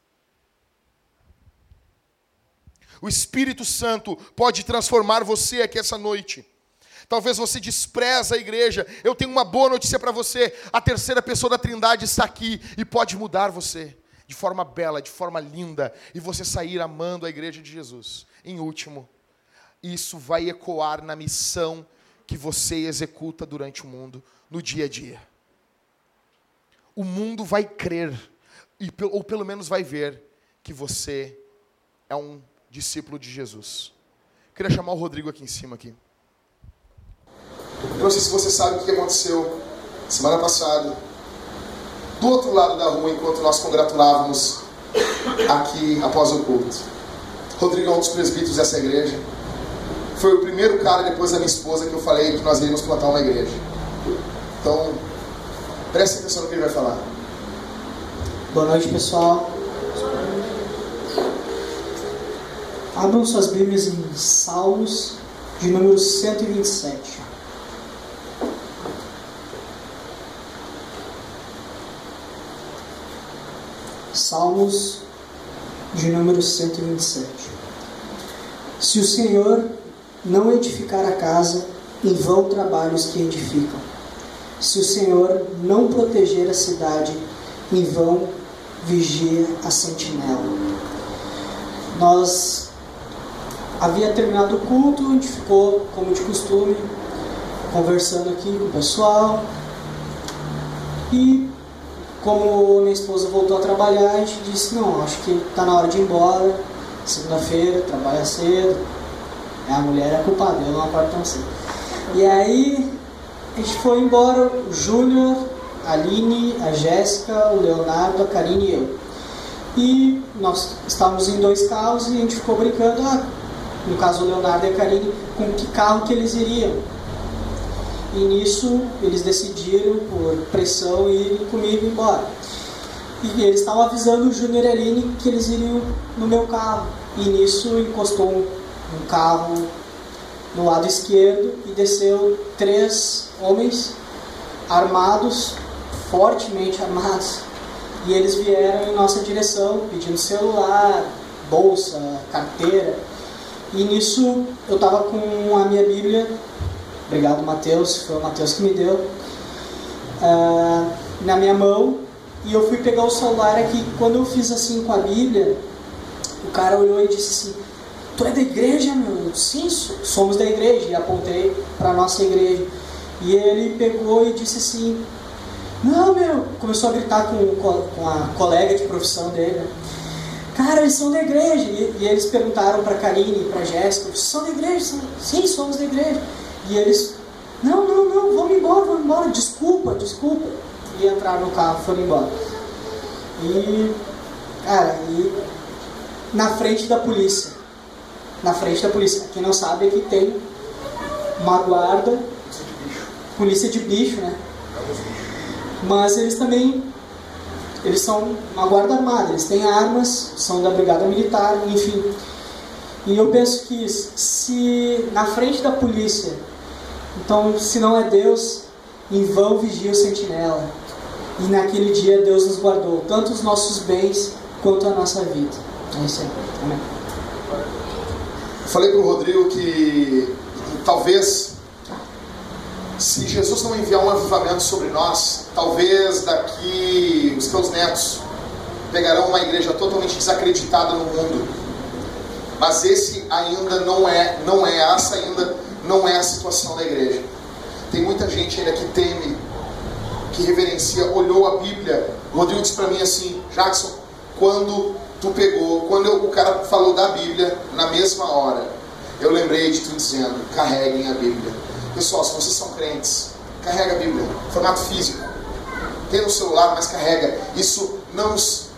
O Espírito Santo pode transformar você aqui essa noite. Talvez você despreza a igreja. Eu tenho uma boa notícia para você. A terceira pessoa da Trindade está aqui e pode mudar você de forma bela, de forma linda, e você sair amando a igreja de Jesus. Em último, isso vai ecoar na missão que você executa durante o mundo, no dia a dia. O mundo vai crer, ou pelo menos vai ver, que você é um discípulo de Jesus. Queria chamar o Rodrigo aqui em cima aqui. Eu não sei se você sabe o que aconteceu semana passada, do outro lado da rua, enquanto nós congratulávamos aqui após o culto. Rodrigo é um dos presbíteros dessa igreja. Foi o primeiro cara, depois da minha esposa, que eu falei que nós iríamos plantar uma igreja. Então, preste atenção no que ele vai falar. Boa noite, pessoal. Abram suas Bíblias em Salmos de número 127. Salmos de número 127. Se o Senhor não edificar a casa, em vão trabalhos que edificam. Se o Senhor não proteger a cidade, em vão vigia a sentinela. Nós havia terminado o culto, a gente ficou, como de costume, conversando aqui com o pessoal. E como minha esposa voltou a trabalhar, a gente disse, não, acho que está na hora de ir embora, segunda-feira, trabalha cedo. A mulher é culpada, eu não acordo tão cedo. E aí a gente foi embora, o Júnior, a Aline, a Jéssica, o Leonardo, a Karine e eu. E nós estávamos em dois carros e a gente ficou brincando, ah, no caso o Leonardo e a Karine, com que carro que eles iriam. E nisso eles decidiram, por pressão, ir comigo embora. E eles estavam avisando o Júnior e a Aline que eles iriam no meu carro. E nisso encostou um, um carro no lado esquerdo e desceu três homens armados, fortemente armados. E eles vieram em nossa direção pedindo celular, bolsa, carteira. E nisso eu estava com a minha Bíblia Obrigado, Mateus. Foi o Mateus que me deu. Uh, na minha mão. E eu fui pegar o celular aqui. Quando eu fiz assim com a Bíblia, o cara olhou e disse assim: Tu é da igreja, meu? Sim, somos da igreja. E apontei para a nossa igreja. E ele pegou e disse assim: Não, meu. Começou a gritar com, com a colega de profissão dele. Cara, eles são da igreja. E, e eles perguntaram para Karine e para Jéssica: São da igreja? Sim, somos da igreja. E eles, não, não, não, vamos embora, vamos embora, desculpa, desculpa. E entraram no carro foram embora. E, cara, e na frente da polícia, na frente da polícia, quem não sabe é que tem uma guarda, polícia de bicho, né? Mas eles também, eles são uma guarda armada, eles têm armas, são da brigada militar, enfim. E eu penso que se na frente da polícia então, se não é Deus, em vão vigia o sentinela. E naquele dia Deus nos guardou, tanto os nossos bens quanto a nossa vida. É isso aí. Amém. Falei para o Rodrigo que talvez, se Jesus não enviar um avivamento sobre nós, talvez daqui os teus netos pegarão uma igreja totalmente desacreditada no mundo. Mas esse ainda não é, não é essa ainda não é a situação da igreja. Tem muita gente ainda que teme, que reverencia, olhou a Bíblia. O Rodrigo disse para mim assim, Jackson, quando tu pegou, quando eu, o cara falou da Bíblia na mesma hora, eu lembrei de tu dizendo, carreguem a Bíblia. Pessoal, se vocês são crentes, carrega a Bíblia, formato físico. Tem no celular, mas carrega. Isso não, isso,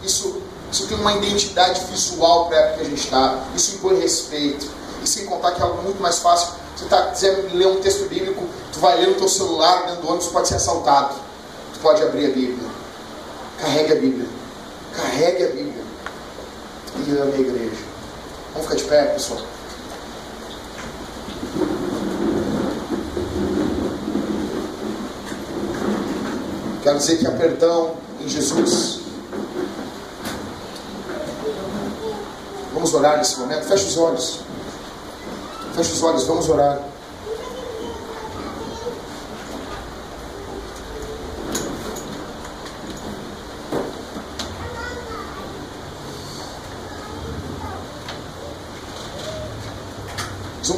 isso tem uma identidade visual para a época que a gente está. Isso impõe respeito. E sem contar que é algo muito mais fácil você está dizendo ler um texto bíblico, tu vai ler no teu celular, dentro do ônibus, pode ser assaltado. Tu pode abrir a Bíblia. Carregue a Bíblia. Carregue a Bíblia. E ame a igreja. Vamos ficar de pé, pessoal. Quero dizer que há perdão em Jesus. Vamos orar nesse momento. Feche os olhos. Feche os olhos, vamos orar.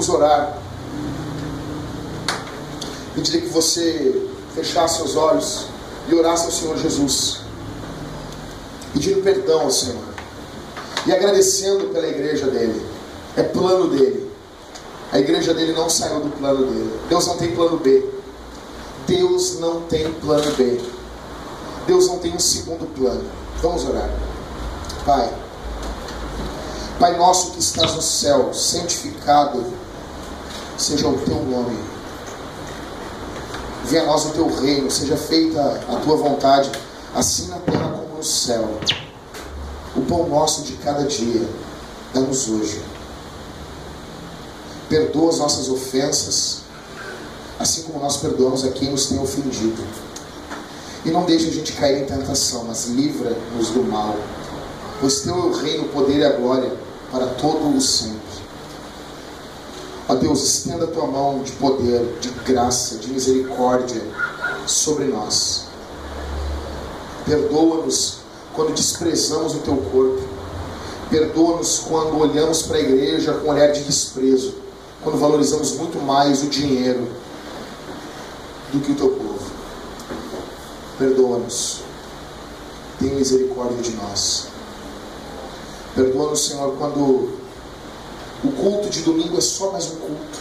Vamos orar. Pediria que você fechasse seus olhos e orasse ao Senhor Jesus. Pedindo perdão ao Senhor. E agradecendo pela igreja dele. É plano dele. A igreja dele não saiu do plano dele. Deus não tem plano B. Deus não tem plano B. Deus não tem um segundo plano. Vamos orar. Pai. Pai nosso que estás no céu, santificado seja o teu nome. Venha a nós o teu reino, seja feita a tua vontade, assim na terra como no céu. O pão nosso de cada dia, dá-nos hoje. Perdoa as nossas ofensas, assim como nós perdoamos a quem nos tem ofendido. E não deixe a gente cair em tentação, mas livra-nos do mal. Pois teu é o reino, o poder e a glória para todo o sempre. Ó Deus, estenda a tua mão de poder, de graça, de misericórdia sobre nós. Perdoa-nos quando desprezamos o teu corpo. Perdoa-nos quando olhamos para a igreja com olhar de desprezo. Quando valorizamos muito mais o dinheiro do que o teu povo. Perdoa-nos. Tenha misericórdia de nós. Perdoa-nos, Senhor, quando o culto de domingo é só mais um culto.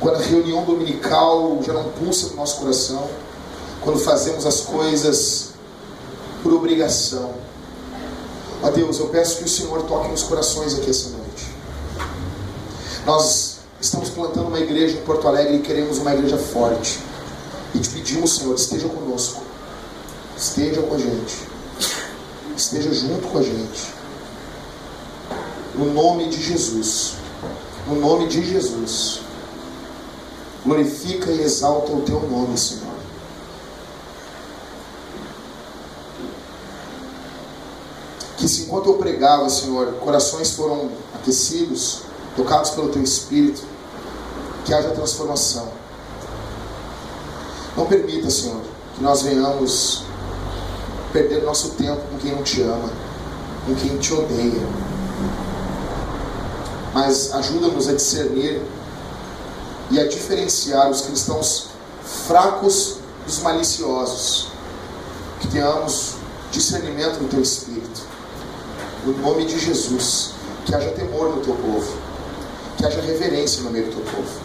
Quando a reunião dominical já não pulsa no nosso coração. Quando fazemos as coisas por obrigação. Ó Deus, eu peço que o Senhor toque nos corações aqui essa noite. Nós estamos plantando uma igreja em Porto Alegre e queremos uma igreja forte. E te pedimos, Senhor, esteja conosco. Esteja com a gente. Esteja junto com a gente. No nome de Jesus. No nome de Jesus. Glorifica e exalta o teu nome, Senhor. Que se enquanto eu pregava, Senhor, corações foram aquecidos, tocados pelo teu Espírito, que haja transformação. Não permita, Senhor, que nós venhamos perder nosso tempo com quem não te ama, com quem te odeia. Mas ajuda-nos a discernir e a diferenciar os cristãos fracos dos maliciosos. Que tenhamos discernimento no teu espírito. No nome de Jesus. Que haja temor no teu povo. Que haja reverência no meio do teu povo.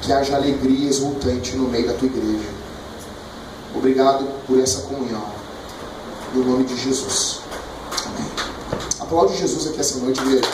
Que haja alegria exultante no meio da tua igreja. Obrigado por essa comunhão. No nome de Jesus. Amém. Aplaude Jesus aqui essa noite, igreja.